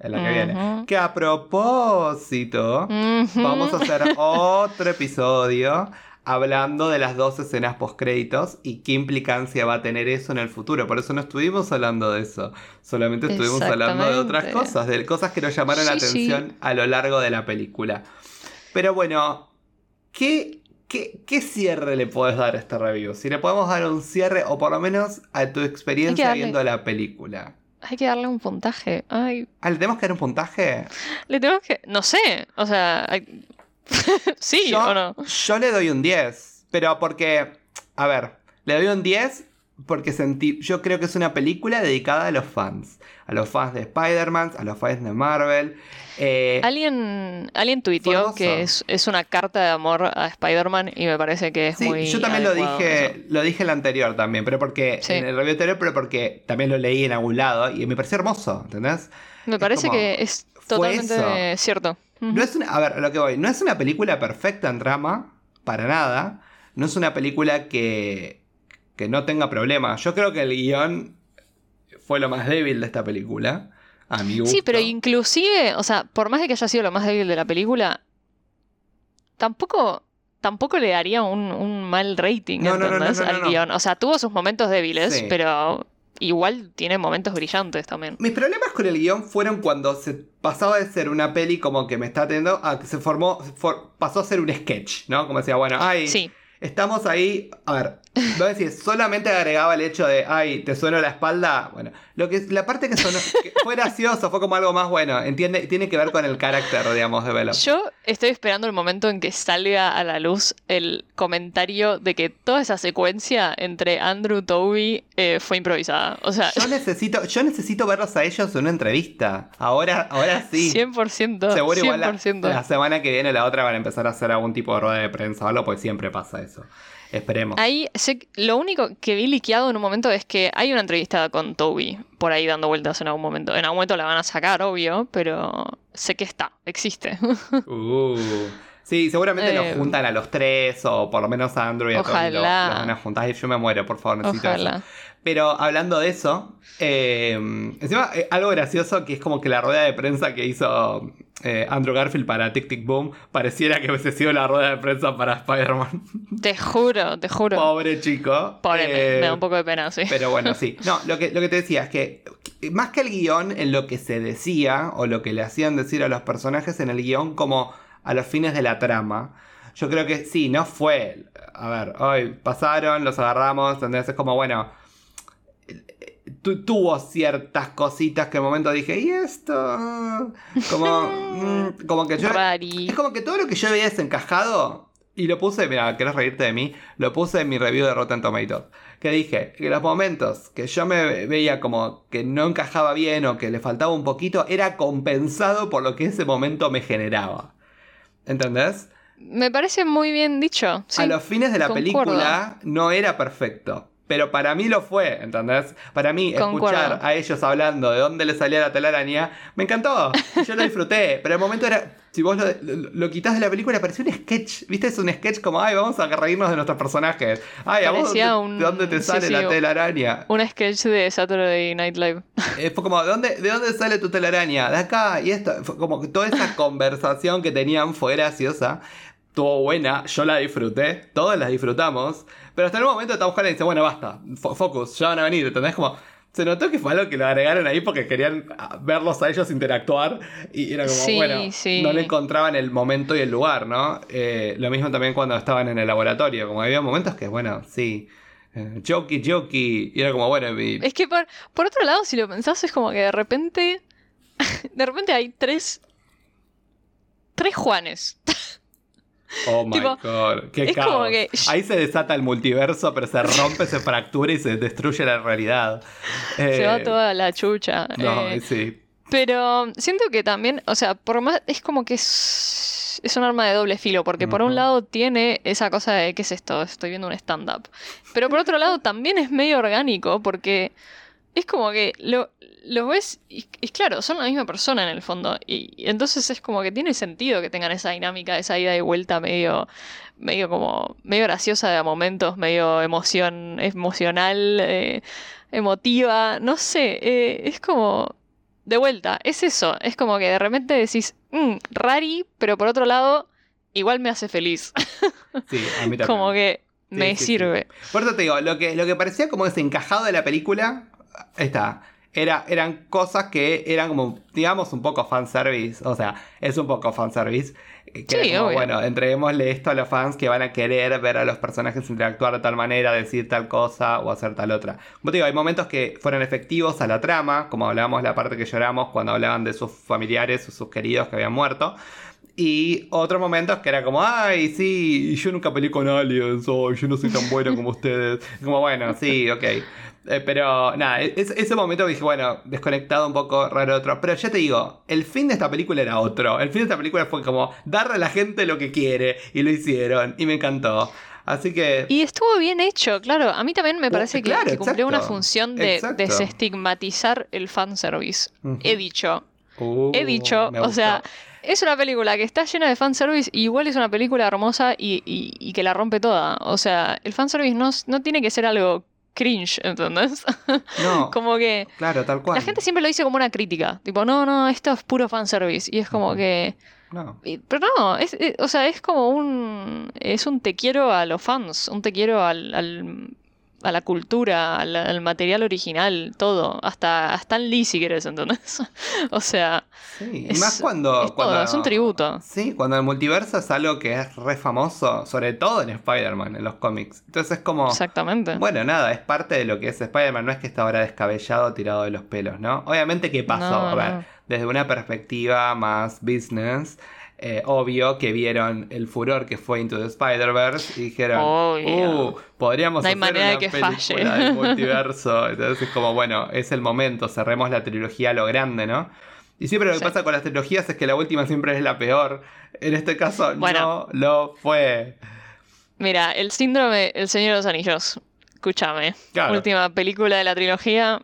en la que viene. Que a propósito, vamos a hacer *laughs* otro episodio hablando de las dos escenas postcréditos y qué implicancia va a tener eso en el futuro. Por eso no estuvimos hablando de eso. Solamente estuvimos hablando de otras cosas, de cosas que nos llamaron la sí. atención a lo largo de la película. Pero bueno, ¿qué, qué, qué cierre le puedes dar a este review? Si le podemos dar un cierre, o por lo menos a tu experiencia darle- viendo la película. Hay que darle un puntaje. Ay, Ah, ¿Le tenemos que dar un puntaje? le tenemos que. No sé. O sea. hay- *laughs* sí yo, o no. yo le doy un 10. Pero porque. A ver, le doy un 10 porque sentí. Yo creo que es una película dedicada a los fans. A los fans de Spider-Man, a los fans de Marvel. eh, Alguien, alguien tuiteó que es, es una carta de amor a Spider-Man y me parece que es sí, muy. yo también lo eso. dije, lo dije en la anterior también, pero porque Sí. en el review anterior, pero porque también lo leí en algún lado y me pareció hermoso, ¿entendés? Me es parece como, que es totalmente cierto. Ujú. No es una, a ver, a lo que voy, no es una película perfecta en trama, para nada. No es una película que, que no tenga problemas. Yo creo que el guion fue lo más débil de esta película. A mi gusto. Sí, pero inclusive, o sea, por más de que haya sido lo más débil de la película, tampoco, tampoco le daría un, un mal rating No, ¿entendés? no, no, al guion. O sea, tuvo sus momentos débiles, Sí. pero igual tiene momentos brillantes también. Mis problemas con el guion fueron cuando se pasaba de ser una peli como que me está teniendo a que se formó, for- pasó a ser un sketch, ¿no? Como decía, bueno, ay, Sí, Estamos ahí, a ver, voy a decir, solamente agregaba el hecho de, ay, te suena la espalda. Bueno, lo que la parte que, sonó, que fue gracioso, fue como algo más bueno, entiende, tiene que ver con el carácter, digamos, de Venom. yo estoy esperando el momento en que salga a la luz el comentario de que toda esa secuencia entre Andrew Toby eh, fue improvisada. O sea, Yo necesito, yo necesito verlos a ellos en una entrevista. Ahora, ahora sí. 100%. Seguro igual la, 100%. la semana que viene la otra van a empezar a hacer algún tipo de rueda de prensa o algo, pues siempre pasa eso. Esperemos. Ahí, sé- lo único que vi liqueado en un momento es que hay una entrevista con Toby por ahí dando vueltas en algún momento. En algún momento la van a sacar, obvio, pero sé que está, existe. *laughs* Uh. Sí, seguramente Eh, los juntan a los tres, o por lo menos a Andrew y a Toby ojalá. los van a juntar. Y yo me muero, por favor, necesito eso. Pero hablando de eso, eh, encima eh, algo gracioso que es como que la rueda de prensa que hizo eh, Andrew Garfield para Tic Tic Boom pareciera que hubiese sido la rueda de prensa para Spider-Man. Te juro, te juro. Pobre chico. Pobre, me- me da un poco de pena, sí. Pero bueno, sí. No, lo que, lo que te decía es que más que el guion en lo que se decía o lo que le hacían decir a los personajes en el guion como a los fines de la trama, yo creo que sí, no fue, a ver, hoy pasaron, los agarramos, ¿entendés? Es como, bueno, tu- tuvo ciertas cositas que en momento dije, ¿y esto? Como, *laughs* mm, como que yo... Rari. Es como que todo lo que yo veía desencajado, y lo puse, mira, querés reírte de mí, lo puse en mi review de Rotten Tomatoes. Que dije que los momentos que yo me veía como que no encajaba bien o que le faltaba un poquito, era compensado por lo que ese momento me generaba. ¿Entendés? Me parece muy bien dicho. sí. a los fines de la película no era perfecto. Pero para mí lo fue, ¿entendés? Para mí Concuerdo. escuchar a ellos hablando de dónde le salía la telaraña, me encantó, *laughs* yo lo disfruté, pero el momento era, si vos lo, lo, lo quitas de la película, parecía un sketch, ¿viste? Es un sketch como, ay, vamos a reírnos de nuestros personajes, ay, ¿a vos un- de dónde te sí, sale sí, la telaraña? Un sketch de Saturday Night Live. Eh, fue como, ¿de dónde, ¿de dónde sale tu telaraña? De acá, y esto, fue como que toda esa conversación que tenían fue graciosa, estuvo buena, yo la disfruté, todos la disfrutamos, pero hasta en un momento Tom Holland dice, bueno, basta, fo- focus, ya van a venir, ¿entendés? Como, se notó que fue algo que lo agregaron ahí porque querían ah, verlos a ellos interactuar y era como, Sí, bueno, sí. no le encontraban el momento y el lugar, ¿no? Eh, lo mismo también cuando estaban en el laboratorio, como había momentos que, bueno, sí, eh, jokey, jokey, y era como, bueno, Es que por, por otro lado, si lo pensás, es como que de repente. *laughs* De repente hay tres. Tres Juanes. Oh my Tipo, god, qué caos. que- Ahí se desata el multiverso, pero se rompe, se fractura y se destruye la realidad. *laughs* Se Eh, va toda la chucha. No, eh, sí. Pero siento que también, o sea, por más. Es como que es. Es un arma de doble filo, porque por un lado tiene esa cosa de ¿qué es esto? Estoy viendo un stand-up. Pero por otro lado también es medio orgánico, porque es como que lo, los ves y, y claro, son la misma persona en el fondo. Y, y entonces es como que tiene sentido que tengan esa dinámica, esa ida y vuelta medio, medio como, medio graciosa de a momentos, medio emoción, emocional, eh, emotiva, no sé, eh, es como, de vuelta, es eso, es como que de repente decís, "Mm, rari, pero por otro lado, igual me hace feliz, *laughs* Sí, a mí también. como que Sí, me sí, sí. sirve. Por eso te digo, lo que, lo que parecía como desencajado de la película, está. Era, eran cosas que eran como, digamos, un poco fanservice. O sea, es un poco fanservice. eh, Que Sí, como, obvio. bueno, entreguémosle esto a los fans que van a querer ver a los personajes interactuar de tal manera, decir tal cosa o hacer tal otra. Como te digo, hay momentos que fueron efectivos a la trama, como hablábamos la parte que lloramos cuando hablaban de sus familiares o sus queridos que habían muerto. Y otros momentos que era como, ay, sí, yo nunca peleé con aliens, o yo no soy tan bueno como *laughs* ustedes. Como, bueno, sí, ok. Eh, pero nada, e- es- ese momento dije, bueno, desconectado un poco, raro otro. Pero ya te digo, el fin de esta película era otro. El fin de esta película fue como darle a la gente lo que quiere. Y lo hicieron. Y me encantó. Así que... Y estuvo bien hecho, claro. A mí también me Uh, parece que, claro, que cumplió una función de desestigmatizar el fanservice. Ujú. He dicho, Uh, he dicho, o sea, es una película que está llena de fanservice y igual es una película hermosa y, y- y que la rompe toda. O sea, el fanservice no, no tiene que ser algo cringe, ¿entendés? No, *laughs* como que claro, tal cual. la gente siempre lo dice como una crítica. Tipo, no, no, esto es puro fanservice. Y es como que... No. y- Pero no, es, es- o sea, es como un. Es un te quiero a los fans, un te quiero al, al- a la cultura, al, al material original, todo. Hasta, hasta Lee, si quieres, ¿entendés? *laughs* o sea, Sí, y más cuando, es todo, es un tributo. Sí, cuando el multiverso es algo que es re famoso, sobre todo en Spider-Man, en los cómics. Entonces es como, exactamente. bueno, nada, es parte de lo que es Spider-Man, no es que está ahora descabellado, tirado de los pelos, ¿no? Obviamente, ¿qué pasó? No, A ver, no. desde una perspectiva más business, eh, obvio que vieron el furor que fue Into the Spider-Verse y dijeron, uh, podríamos No hacer una de que película falle. del *laughs* multiverso. Entonces es como, bueno, es el momento, cerremos la trilogía a lo grande, ¿no? Y siempre lo que Sí. pasa con las trilogías es que la última siempre es la peor. En este caso Bueno. no lo fue. Mira, el síndrome El Señor de los Anillos. Escúchame. Claro. Última película de la trilogía.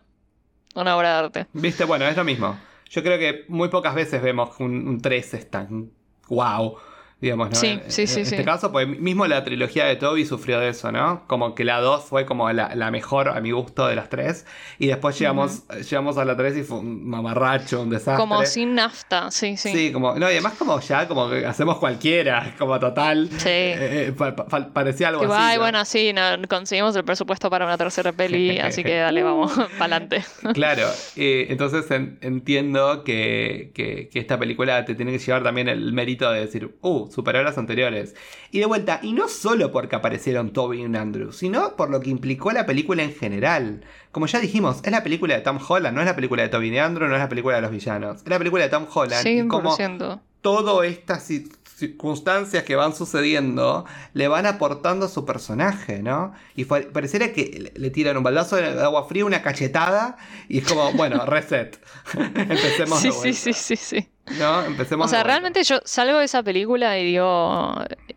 Una obra de arte. Viste, bueno, es lo mismo. Yo creo que muy pocas veces vemos un, un 3 es tan wow. Digamos, ¿no? Sí, en, sí, en sí, este caso, pues mismo la trilogía de Toby sufrió de eso, ¿no? Como que la 2 fue como la, la mejor a mi gusto de las tres. Y después llegamos, llegamos a la 3 y fue un mamarracho, un desastre. Como sin nafta, sí, sí. Sí, como, no, y además como ya, como que hacemos cualquiera, como total. Sí. eh, eh, pa- pa- parecía algo así. ay, ¿no? bueno, sí, no, conseguimos el presupuesto para una tercera peli, *laughs* así que dale, vamos, *laughs* pa'lante. Claro, eh, entonces en- entiendo que, que- que esta película te tiene que llevar también el mérito de decir, uh, superó a las anteriores. Y de vuelta, y no solo porque aparecieron Toby y Andrew, sino por lo que implicó la película en general. Como ya dijimos, es la película de Tom Holland, no es la película de Toby y Andrew, no es la película de los villanos, es la película de Tom Holland. y como 100%. todas estas ci- circunstancias que van sucediendo le van aportando a su personaje, ¿no? Y pareciera que le, tiran un baldazo de agua fría, una cachetada, y es como, bueno, *laughs* reset. *laughs* Empecemos Sí, de sí, sí, sí, sí. ¿No? Empecemos O sea, realmente yo salgo de esa película y digo,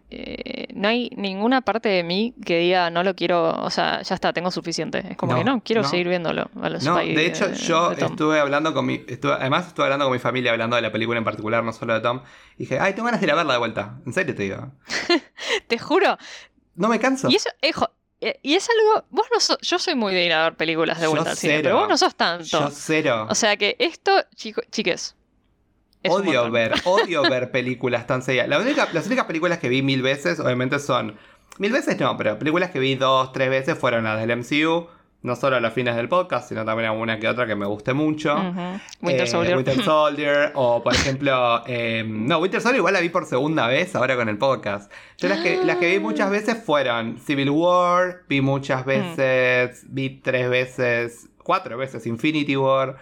eh, no hay ninguna parte de mí que diga no lo quiero, o sea, ya está, tengo suficiente. Es como No, que no, quiero no. seguir viéndolo. a los No, de hecho, de- yo de estuve hablando con mi. estuve- además, estuve hablando con mi familia, hablando de la película en particular, no solo de Tom. Y dije, ay, tengo ganas de ir a verla de vuelta. En serio te digo. *laughs* Te juro. No me canso. Y eso, ejo, eh, y es algo, vos no sos, yo soy muy de ir a ver películas de Yo vuelta al cine, pero vos no sos tanto. Yo cero. O sea que esto, chico, chiques. Es odio ver, odio ver películas tan seguidas. La única, las únicas películas que vi mil veces, obviamente, son. Mil veces no, pero películas que vi dos, tres veces fueron las del MCU. No solo a los fines del podcast, sino también alguna que otra que me guste mucho. Winter Eh, Soldier. Winter Soldier, o por ejemplo, eh, no, Winter Soldier igual la vi por segunda vez ahora con el podcast. Yo las que, las que vi muchas veces fueron Civil War, vi muchas veces, vi tres veces, cuatro veces Infinity War,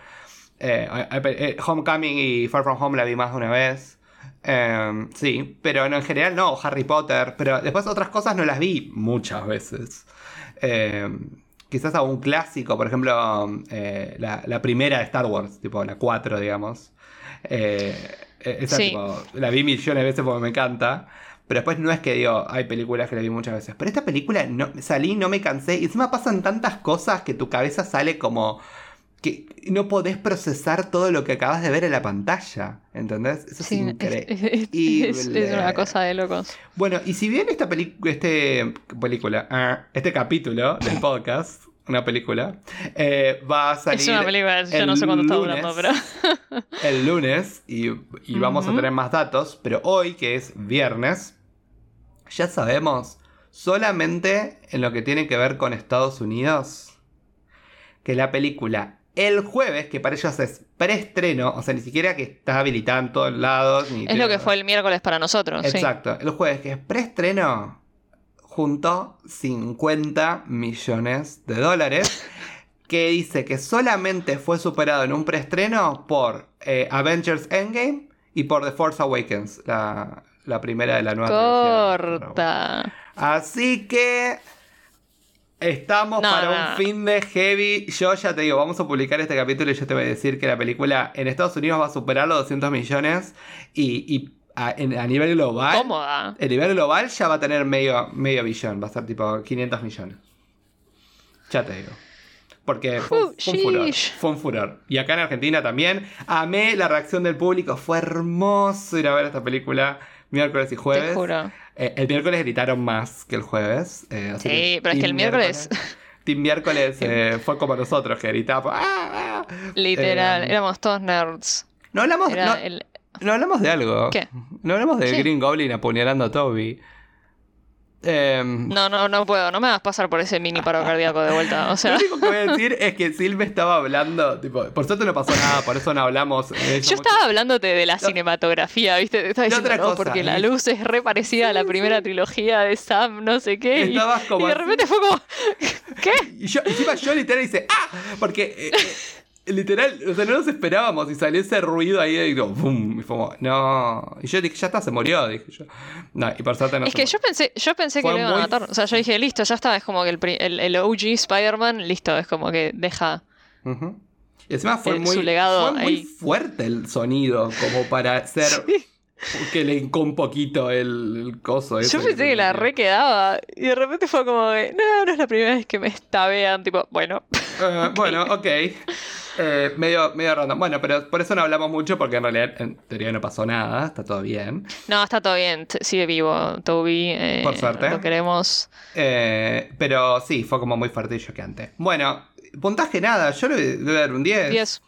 eh, eh, Homecoming y Far From Home la vi más de una vez. Eh, sí, pero no, en general no, Harry Potter, pero después otras cosas no las vi muchas veces. Eh, quizás a un clásico, por ejemplo, eh, la, la primera de Star Wars, tipo la 4, digamos. Eh, eh, esa Sí. tipo, la vi millones de veces porque me encanta. Pero después no es que digo, hay películas que la vi muchas veces. Pero esta película no, salí, no me cansé. Y encima pasan tantas cosas que tu cabeza sale como que no podés procesar todo lo que acabas de ver en la pantalla. ¿Entendés? Eso Sí, es increíble. *laughs* es- es- es una cosa de locos. Bueno, y si bien esta película, este película, ah, este capítulo del *laughs* podcast, una película, eh, va a salir Es una película, yo no sé cuándo está durando, pero. *laughs* el lunes y, y vamos a tener más datos, pero hoy, que es viernes, ya sabemos solamente en lo que tiene que ver con Estados Unidos que la película el jueves, que para ellos es preestreno, o sea, ni siquiera que está habilitada en todos lados. Ni Es lo que fue el miércoles para nosotros. sí. Exacto, el jueves que es preestreno, juntó 50 millones de dólares. *laughs* Que dice que solamente fue superado en un preestreno por eh, Avengers Endgame y por The Force Awakens, la, la primera de la nueva. Corta. Así que estamos No, para no. un fin de heavy. Yo ya te digo, vamos a publicar este capítulo y yo te voy a decir que la película en Estados Unidos va a superar los 200 millones y, y a, en- a nivel global. Cómoda. A nivel global ya va a tener medio, medio billón, va a ser tipo 500 millones. Ya te digo. Porque fue, Uh, fue un furor. sheesh. Fue un furor. Y acá en Argentina también. Amé la reacción del público. Fue hermoso ir a ver esta película miércoles y jueves. Te juro. Eh, el miércoles gritaron más que el jueves. eh, Sí, pero es que el miércoles- Team miércoles *laughs* eh, fue como nosotros, que gritábamos. ¡Ah, ah! Literal, Eh, éramos todos nerds. no, hablamos, no, el- no hablamos de algo. ¿Qué? No hablamos de ¿Qué? Green Goblin apuñalando a Toby. Em, No, no, no puedo. No me hagas pasar por ese mini paro cardíaco de vuelta. O *laughs* Lo único que voy a decir es que Sil me estaba hablando, tipo, por suerte no pasó nada, por eso no hablamos. eso yo estaba hablándote de la cinematografía, ¿viste? Te estaba diciendo, otra no, porque la luz es re parecida a la primera trilogía de Sam, no sé qué. Y, Estabas como y de así. repente fue como, *laughs* ¿qué? Y yo, encima yo literal dice, ¡ah! Porque eh, eh, literal, o sea, no nos esperábamos y salió ese ruido ahí y digo, ¡bum! Y fue como, no. Y yo dije, ya está, se murió, dije yo. No, y por suerte no Es se que murió. yo pensé, yo pensé que lo iban a matar. O sea, yo dije, listo, ya está. Es como que el, el, el OG Spider-Man, listo, es como que deja. Ujú. Y encima fue el- muy, su legado fue muy ahí. fuerte el sonido, como para ser *laughs* que le hincó un poquito el, el coso. Yo pensé que la re quedaba. Y de repente fue como de, no, no es la primera vez que me estabean. Tipo, bueno. Eh, Bueno, *laughs* ok. Eh, medio, medio random. Bueno, pero por eso no hablamos mucho, porque en realidad en teoría no pasó nada, está todo bien. No, está todo bien. Sigue vivo Toby. eh, Por suerte. Lo queremos. Eh, pero sí, fue como muy fuerte y choqueante. Bueno, puntaje nada, yo le voy a dar un 10. 10.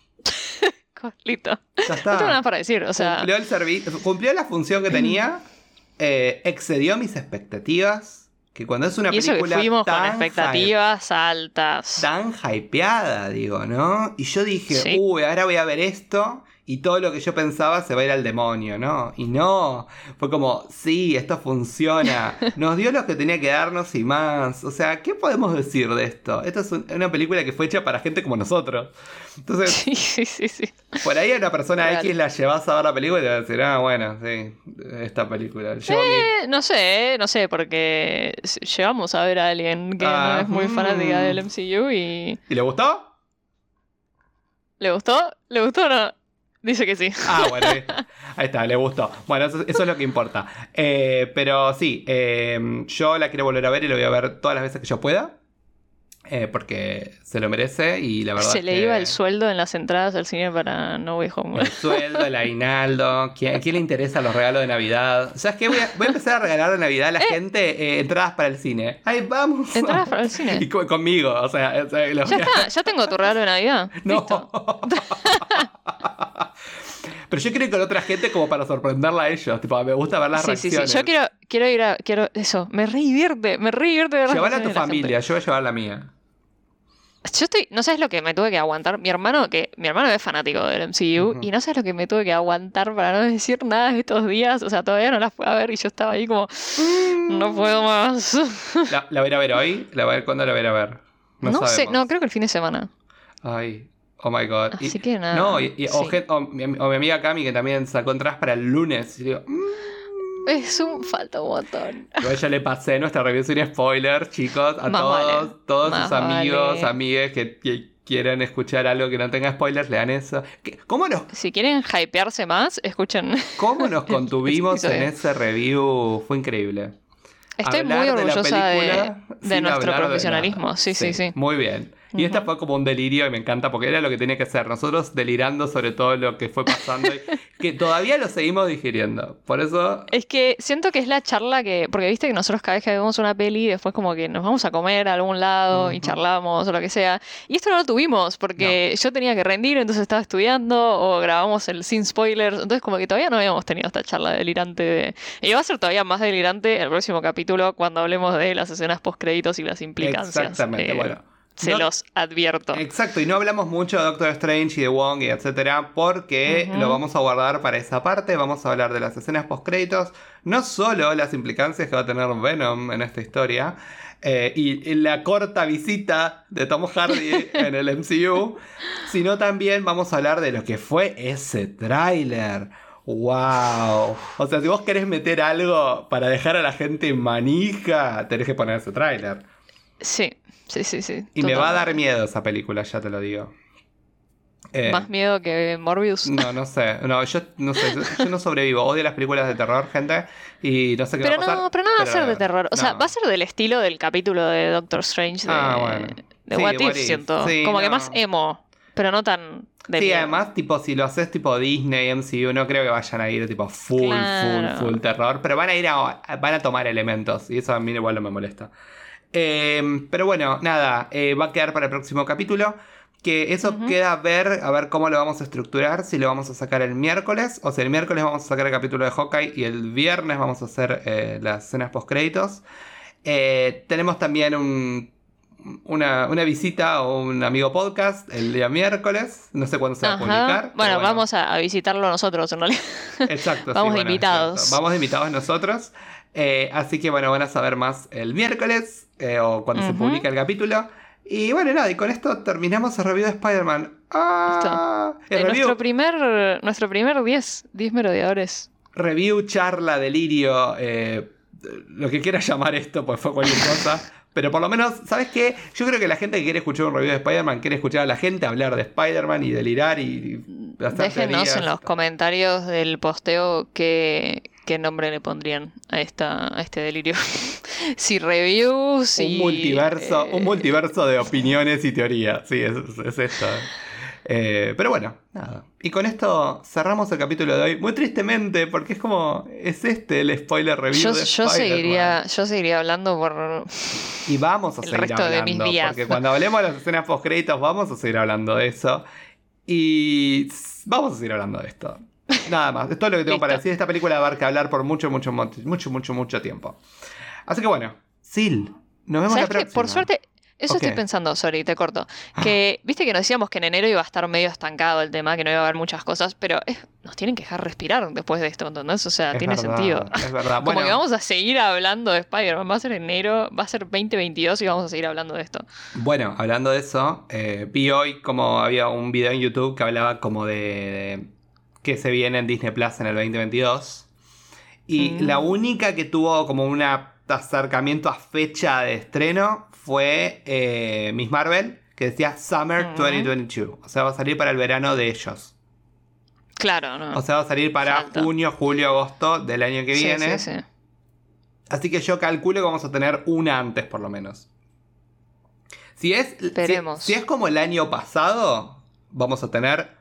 *laughs* listo. Ya No tengo nada está. para decir. O sea, Cumplió, el servi- cumplió la función que tenía, *laughs* eh, excedió mis expectativas. Que cuando es una y eso que película fuimos con tan expectativas altas. tan hypeada, digo, ¿no? Y yo dije, Sí. uy, ahora voy a ver esto y todo lo que yo pensaba se va a ir al demonio, ¿no? Y no, fue como, sí, esto funciona. *laughs* Nos dio lo que tenía que darnos y más. O sea, ¿qué podemos decir de esto? Esta es un- una película que fue hecha para gente como nosotros. Entonces, Sí, sí, sí, sí. por ahí a una persona Real. X la llevas a ver la película y te va a decir, ah, bueno, sí, esta película. Mi- Eh, no sé, no sé, porque s- llegamos a ver a alguien que Ah, no es muy fanática mm. del MCU y. ¿Y le gustó? ¿Le gustó? ¿Le gustó o no? Dice que sí. Ah, bueno, ahí, está, le gustó. Bueno, eso, eso es lo que importa. Eh, pero sí, eh, yo la quiero volver a ver y lo voy a ver todas las veces que yo pueda. eh, porque se lo merece y la verdad Se le que iba el sueldo en las entradas al cine para No Way Home. el sueldo, el aguinaldo. ¿Quién, ¿A quién le interesa los regalos de Navidad? ¿Sabes qué? Voy a, voy a empezar a regalar de Navidad a la gente eh, entradas para el cine. ¡Ay, vamos! ¿Entradas para el cine? *laughs* Y co- conmigo, o sea, o sea, lo Ya a- está, ya tengo tu regalo de Navidad. *laughs* No. *laughs* *laughs* Pero yo quiero ir con otra gente como para sorprenderla a ellos. Tipo, me gusta ver las Sí, sí, sí. reacciones. Yo quiero, quiero ir a. Quiero, eso, me re divierte, me re divierte ver Llevar a tu reacciones de familia, yo voy a llevar la mía. Yo estoy, no sabes lo que me tuve que aguantar. Mi hermano, que mi hermano es fanático del MCU, y no sabes lo que me tuve que aguantar para no decir nada estos días. O sea, todavía no las fui a ver y yo estaba ahí como, no puedo más. ¿La, la voy a a ver hoy? ¿La voy a ver cuándo la voy a a ver? No, sé, sabemos. no, creo que el fin de semana. Ay, oh my god. Y- Así que nada. No, y, y- o, sí. gen- o mi, o mi amiga Cami que también sacó entradas para el lunes. Y digo, mm. Es un falta un montón. Yo ya le pasé nuestra review sin spoiler, chicos, a Más todos, vale. todos Más sus amigos, vale. amigues que, que quieran escuchar algo que no tenga spoilers, lean eso. ¿Qué- ¿Cómo nos, Si quieren hypearse más, escuchen. cómo nos *laughs* contuvimos en ese review? Fue increíble. Estoy Hablar muy orgullosa de, nuestro de profesionalismo. sí, sí, sí. Muy bien. Y esta fue como un delirio y me encanta porque era lo que tenía que ser. Nosotros delirando sobre todo lo que fue pasando y *laughs* que todavía lo seguimos digiriendo. Por eso Es que siento que es la charla que. Porque viste que nosotros cada vez que vemos una peli, después como que nos vamos a comer a algún lado y charlamos o lo que sea. Y esto no lo tuvimos porque yo tenía que rendir, entonces estaba estudiando o grabamos el sin spoilers. Entonces, como que todavía no habíamos tenido esta charla delirante de. Y va a ser todavía más delirante el próximo capítulo cuando hablemos de las escenas post créditos y las implicancias. Exactamente, Eh, bueno. Se No- los advierto. Exacto, y no hablamos mucho de Doctor Strange y de Wong y etcétera, porque lo vamos a guardar para esa parte. Vamos a hablar de las escenas post-créditos, no solo las implicancias que va a tener Venom en esta historia, eh, y, y la corta visita de Tom Hardy *laughs* en el MCU, sino también vamos a hablar de lo que fue ese tráiler. ¡Wow! O sea, si vos querés meter algo para dejar a la gente manija, tenés que poner ese tráiler. Sí, sí, sí, sí. Y me va a dar miedo esa película, ya te lo digo. Eh, Más miedo que Morbius. no, no sé. No, yo no sé. Yo, yo no sobrevivo. Odio las películas de terror, gente. Y no sé qué Pero va a pasar. no, pero no va a ser de terror. O sea, va a ser del estilo del capítulo de Doctor Strange de, Ah, bueno. de Sí, What What If, If. siento. Sí, Como que más emo, pero no tan de Sí, miedo. además, tipo, si lo haces tipo Disney, MCU, no creo que vayan a ir tipo full, Claro. full, full terror. Pero van a ir a, van a tomar elementos. Y eso a mí igual no me molesta. Eh, pero bueno, nada. eh, va a quedar para el próximo capítulo. Que eso queda a ver, a ver cómo lo vamos a estructurar. Si lo vamos a sacar el miércoles. O sea, el miércoles vamos a sacar el capítulo de Hawkeye. Y el viernes vamos a hacer eh, las escenas post créditos. tenemos también un, una, una visita o un amigo podcast el día miércoles. No sé cuándo se va a publicar. Bueno, vamos a, a visitarlo nosotros en realidad. *laughs* Exacto. *laughs* Vamos de bueno, invitados. exacto. Vamos de invitados nosotros. Eh, así que bueno, van a saber más el miércoles eh, o cuando se Ujú. publica el capítulo. Y bueno, nada, y con esto terminamos el review de Spider-Man. Ah, el Eh, review, nuestro primer nuestro primer 10, 10 merodeadores. review, charla, delirio, eh, lo que quieras llamar esto, pues fue cualquier cosa. *laughs* Pero por lo menos, ¿sabes qué? Yo creo que la gente que quiere escuchar un review de Spider-Man quiere escuchar a la gente hablar de Spider-Man y delirar y, y hacer Déjenos en los comentarios del posteo qué, qué nombre le pondrían a esta a este delirio. *laughs* si reviews, si un multiverso, eh, un multiverso de opiniones y teorías. Sí, es, es esto. Eh, pero bueno, nada. Y con esto cerramos el capítulo de hoy. Muy tristemente, porque es como. Es este el spoiler review Yo, de yo Spider-Man. seguiría, yo seguiría hablando por Y vamos a el seguir resto de mis días. Porque cuando hablemos de las escenas post créditos, vamos a seguir hablando de eso. Y vamos a seguir hablando de esto. Nada más. Es todo lo que tengo Listo. para decir. Esta película va a dar que hablar por mucho, mucho, mucho, mucho, mucho, tiempo. Así que bueno, Sil, nos vemos la próxima. Por suerte, eso estoy pensando, sorry, te corto. Que viste que nos decíamos que en enero iba a estar medio estancado el tema, que no iba a haber muchas cosas, pero es- nos tienen que dejar respirar después de esto, ¿entendés? O sea, Es tiene verdad, sentido. Es verdad. *laughs* Como Bueno, que vamos a seguir hablando de Spider-Man. Va a ser enero, va a ser 2022 y vamos a seguir hablando de esto. Bueno, hablando de eso, eh, vi hoy como había un video en YouTube que hablaba como de, de que se viene en Disney Plus en el 2022. Y Mm. la única que tuvo como un acercamiento a fecha de estreno fue eh, Miss Marvel, que decía Summer Mm. 2022. O sea, va a salir para el verano de ellos. Claro, no. O sea, va a salir para Falta. junio, julio, agosto del año que Sí, viene. sí, sí. Así que yo calculo que vamos a tener una antes, por lo menos. Si es. Si, es como el año pasado, vamos a tener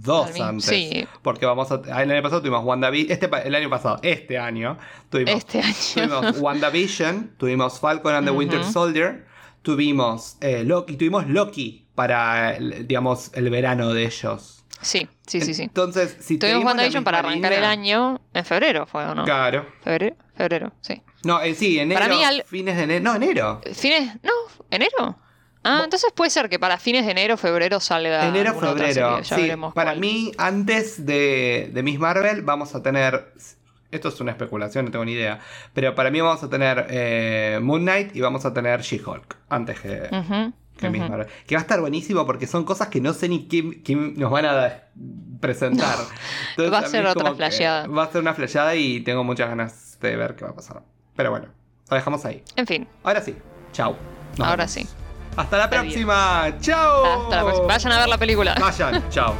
dos antes. sí. Porque vamos a. El año pasado tuvimos WandaVision. Este, el año pasado, este año, tuvimos, Este año. tuvimos *laughs* WandaVision, tuvimos Falcon and the Winter. Soldier, tuvimos eh, Loki, tuvimos Loki para, el- digamos, el verano de ellos. Sí, sí, sí, sí. Entonces, si Tuvimos WandaVision para arrancar el año en febrero, ¿fue o no? Claro. Febrero, febrero, sí. No, eh, sí, enero. Para mí al- Fines de enero. No, enero. ¿Fines? No, ¿enero? Ah, entonces puede ser que para fines de enero, febrero salga. Enero, febrero. ya Sí, para cuál. mí, antes de, de Miss Marvel, vamos a tener. Esto es una especulación, no tengo ni idea. Pero para mí, vamos a tener eh, Moon Knight y vamos a tener She-Hulk. Antes que, Ujú, que Miss ujú. Marvel. Que va a estar buenísimo porque son cosas que no sé ni quién, nos van a presentar. *laughs* Entonces, Va a ser otra que flasheada. Va a ser una flasheada y tengo muchas ganas de ver qué va a pasar. Pero bueno, lo dejamos ahí. En fin, Ahora sí. Chau. Nos ahora vemos. sí. Hasta la próxima. Chao. Hasta la próxima. Vayan a ver la película. Vayan. Chao.